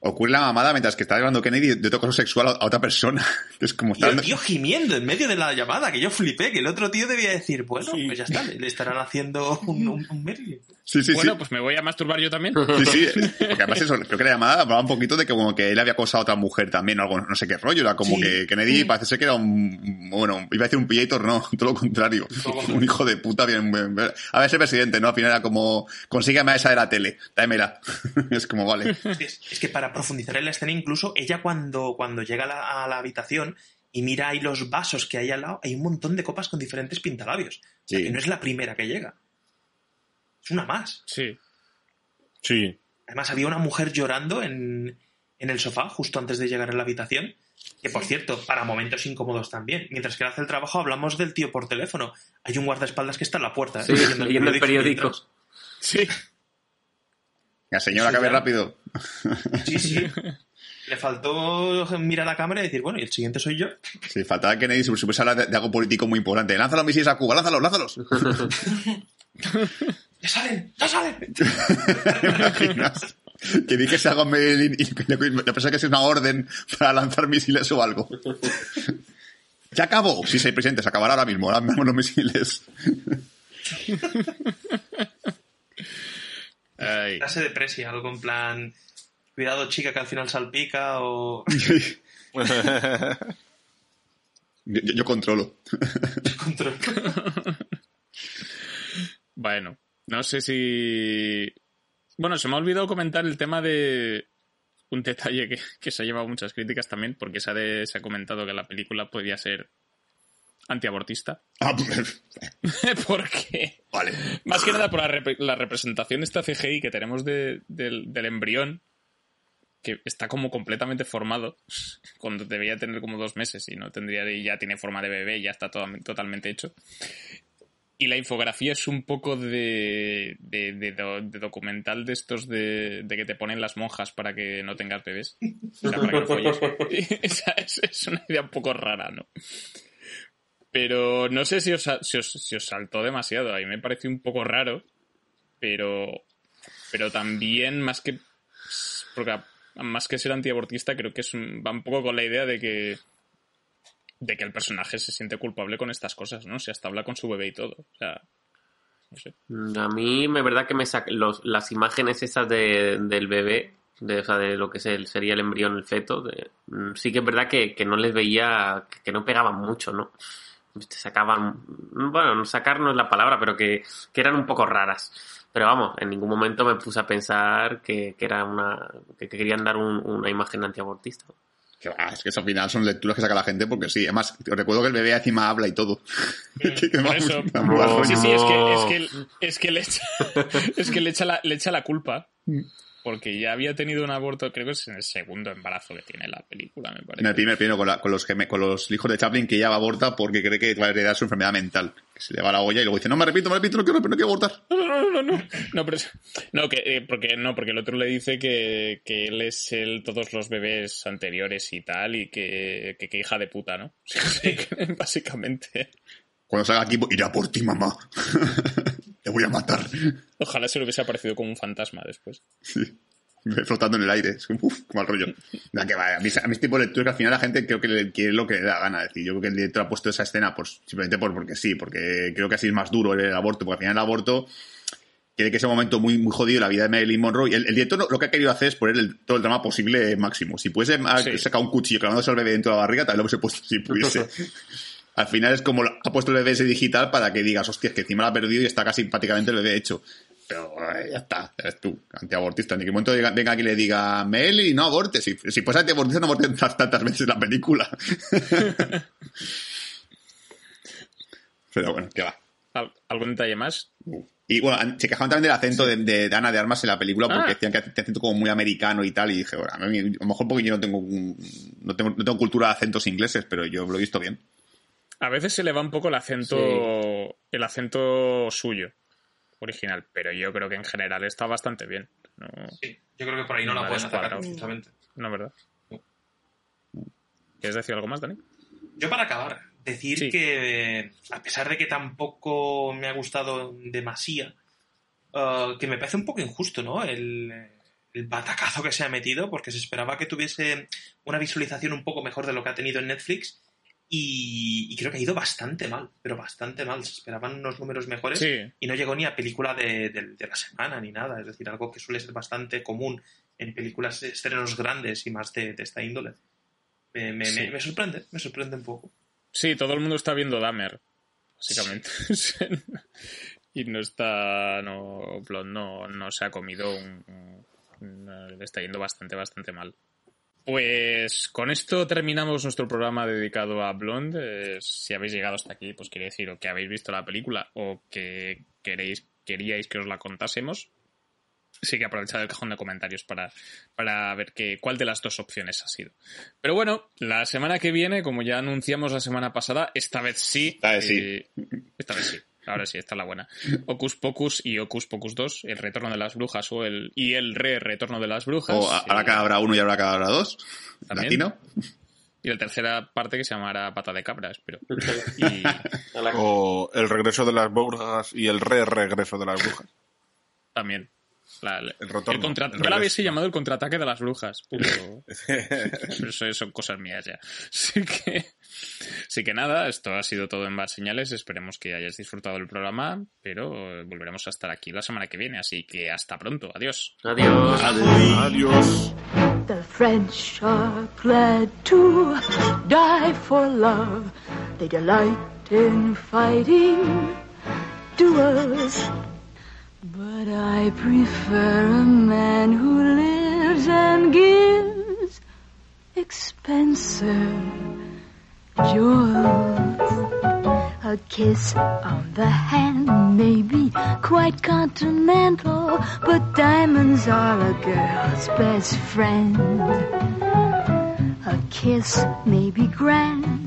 ocurre la mamada mientras que está hablando Kennedy de otro caso sexual a otra persona. Es como y el tío gimiendo en medio de la llamada, que yo flipé, que el otro tío debía decir, bueno, pues ya está, le, estarán haciendo un, un, un Merlin. Sí, sí, bueno, sí. pues me voy a masturbar yo también. Sí, sí. Porque además eso, creo que la llamada hablaba un poquito de que como que él había acosado a otra mujer también, o algo, no sé qué rollo. Era como Sí. que Kennedy parece ser que era un, bueno, iba a decir un pillator, no, todo lo contrario. Un hijo de puta bien, bien- bien. A ver, ese presidente, ¿no? Al final era como, consígueme a esa de la tele, dámela. es como, vale. Es, es que para profundizar en la escena, incluso ella cuando, cuando llega a la, a la habitación y mira ahí los vasos que hay al lado, hay un montón de copas con diferentes pintalabios. O sea, Sí. que no es la primera que llega. Es una más. Sí. Sí. Además, había una mujer llorando en, en el sofá justo antes de llegar a la habitación. Que por cierto, para momentos incómodos también. Mientras que él hace el trabajo, hablamos del tío por teléfono. Hay un guardaespaldas que está en la puerta. Sí, ¿eh? leyendo el periódico. mientras. Sí. La señora, Sí, rápido. Sí, sí. Le faltó mirar a la cámara y decir, bueno, y el siguiente soy yo. Sí, faltaba que Kennedy se a hablar de, de algo político muy importante. Lanza los misiles a Cuba, lánzalos, lánzalos. ¡Ya salen! ¡Ya salen! ¿Te imaginas? Que di que se haga un mail y yo pensé que es una orden para lanzar misiles o algo. ¿Ya acabó? Sí, sí, presidente, se acabará ahora mismo. Ahora mismo los misiles. Ay. Clase de presia, algo en plan... Cuidado, chica, que al final salpica o... Yo, yo- yo controlo. Control. Bueno, no sé si... Bueno, se me ha olvidado comentar el tema de un detalle que, que se ha llevado muchas críticas también, porque se ha, de- se ha comentado que la película podía ser antiabortista. Ah, pues, porque, vale. más que nada por la, rep- la representación esta CGI que tenemos de- del, del embrión, que está como completamente formado, cuando debería tener como dos meses y no tendría y ya tiene forma de bebé, ya está todo- totalmente hecho. Y la infografía es un poco de, de, de do- de documental de estos de, de que te ponen las monjas para que no tengas bebés. O sea, para que no folles. Es, es una idea un poco rara, ¿no? Pero no sé si os, si os, si os saltó demasiado. A mí me pareció un poco raro, pero, pero también más que porque más que ser antiabortista creo que es un- va un poco con la idea de que de que el personaje se siente culpable con estas cosas, ¿no? Si hasta habla con su bebé y todo. O sea, sé. A mí, es verdad que me sac- los, las imágenes esas de, del bebé, de, o sea, lo que es el, sería el embrión, el feto, de- mm, sí que es verdad que, que no les veía, que no pegaban mucho, ¿no? Sacaban, bueno, sacar no es la palabra, pero que, que eran un poco raras. Pero vamos, en ningún momento me puse a pensar que, que era una, que, que querían dar un- una imagen antiabortista. Que va, es que eso al final son lecturas que saca la gente porque sí. Además, recuerdo que el bebé encima habla y todo. Por eso. Sí, sí, es que, es que, es que le echa, es que le echa la, le echa la culpa. Porque ya había tenido un aborto, creo que es en el segundo embarazo que tiene la película, me parece. En el primer, primero con, la- con los con los hijos de Chaplin que ella aborta porque cree que va a heredar su enfermedad mental. Que se le va la olla y luego dice, no me repito, me repito, no quiero, no quiero abortar. No, no, no, no, no. Pero no, que, eh, porque, no, porque el otro le dice que, que él es el, todos los bebés anteriores y tal, y que, que, que hija de puta, ¿no? Sí, básicamente. Cuando salga aquí, iré a por ti, mamá. Voy a matar. Ojalá se le hubiese aparecido como un fantasma después. Sí. Flotando en el aire. Es como, uf, mal rollo. La que va, a mí, a mí este tipo de lectura que al final la gente creo que le quiere lo que le da gana. Es decir, yo creo que el director ha puesto esa escena pues, simplemente por, porque sí, porque creo que así es más duro el, aborto, porque al final el aborto quiere que sea un momento muy, muy jodido en la vida de Marilyn Monroe. Y el, el director lo, que ha querido hacer es poner el- todo el drama posible máximo. Si pudiese Sí. sacar un cuchillo clavándose al bebé dentro de la barriga, también lo hubiese puesto si pudiese. Al final es como ha puesto el bebé ese digital para que digas, hostia, es que encima lo ha perdido y está casi prácticamente el bebé hecho. Pero eh, ya está, eres tú, antiabortista. Ni que un momento diga- venga aquí y le diga, Meli, no abortes. Si, si fuese antiabortista, no abortes tantas, veces la película. Pero bueno, que va. ¿Al- ¿Algún detalle más? Y bueno, se quejaban también del acento de, de, de Ana de Armas en la película porque Ah. decían que tiene acento como muy americano y tal. Y dije, bueno, a, mí- a lo mejor porque yo no tengo, no tengo, no tengo cultura de acentos ingleses, pero yo lo he visto bien. A veces se le va un poco el acento, el acento suyo, original, pero yo creo que en general está bastante bien. No, Sí, yo creo que por ahí no No la me pueden atacar justamente. no ¿verdad? ¿Quieres decir algo más, Dani? Yo para acabar, decir Sí. que, a pesar de que tampoco me ha gustado demasiado, eh, que me parece un poco injusto, ¿no? El, el batacazo que se ha metido, porque se esperaba que tuviese una visualización un poco mejor de lo que ha tenido en Netflix. Y, y creo que ha ido bastante mal, pero bastante mal. Se esperaban unos números mejores Sí. y no llegó ni a película de, de- de la semana ni nada. Es decir, algo que suele ser bastante común en películas, estrenos grandes y más de, de esta índole. Me, me- Sí. me- me sorprende, me sorprende un poco. Sí, todo el mundo está viendo Dahmer, básicamente. y no está. No, no, no se ha comido un, un- Le está yendo bastante, bastante mal. Pues con esto terminamos nuestro programa dedicado a Blonde. Eh, si habéis llegado hasta aquí, pues quiere decir o que habéis visto la película o que queréis, queríais que os la contásemos. Sí que aprovechad el cajón de comentarios para, para ver que, cuál de las dos opciones ha sido. Pero bueno, la semana que viene, como ya anunciamos la semana pasada, esta vez sí. Esta vez sí. eh, esta vez sí. Ahora sí, esta es la buena. Ocus Pocus y Ocus Pocus 2, el retorno de las brujas o el y el re retorno de las brujas. O ahora que habrá uno y ahora que habrá dos. También. Latino. Y la tercera parte que se llamará Pata de Cabra, espero. Y A la- O el regreso de las brujas y el re-regreso de las brujas. también. La- la- El contra- el yo la hubiese llamado el contraataque de las brujas, pero pero eso son cosas mías ya. Así que, así que nada, esto ha sido todo en Bad Señales. Esperemos que hayáis disfrutado del programa, pero volveremos a estar aquí la semana que viene. Así que hasta pronto. Adiós. Adiós. Adiós. The French are glad to die for love. They delight in fighting duels. But I prefer a man who lives and gives expensive jewels. A kiss on the hand may be quite continental, but diamonds are a girl's best friend. A kiss may be grand,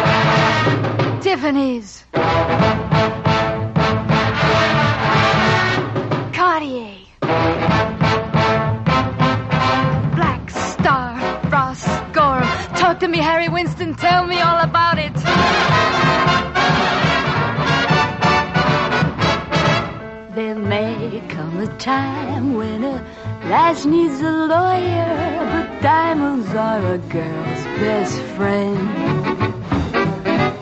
Tiffany's. Cartier. Black Star, Ross Gorham. Talk to me, Harry Winston. Tell me all about it. There may come a time when a lass needs a lawyer, but diamonds are a girl's best friend.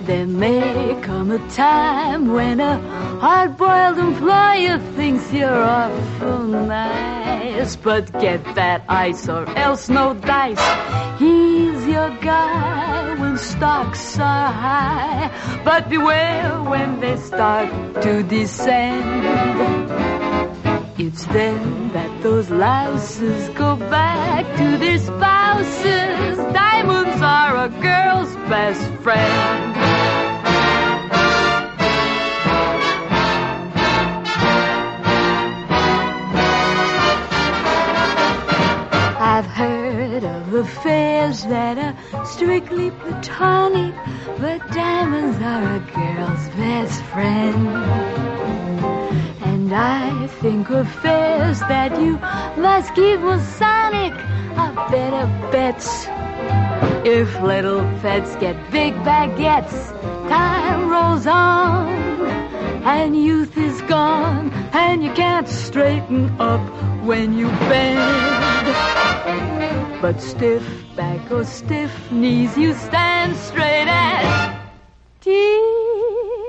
There may come a time when a hard-boiled employer thinks you're awful nice, but get that ice or else no dice. He's your guy when stocks are high, but beware when they start to descend. It's then that those louses go back to their spouses. Diamonds are a girl's best friend. Affairs that are strictly platonic, but diamonds are a girl's best friend. And I think affairs that you must keep Masonic are better bets. If little pets get big baguettes, time rolls on, and youth is gone, and you can't straighten up when you bend. But stiff back or stiff knees, you stand straight as Tiffany's.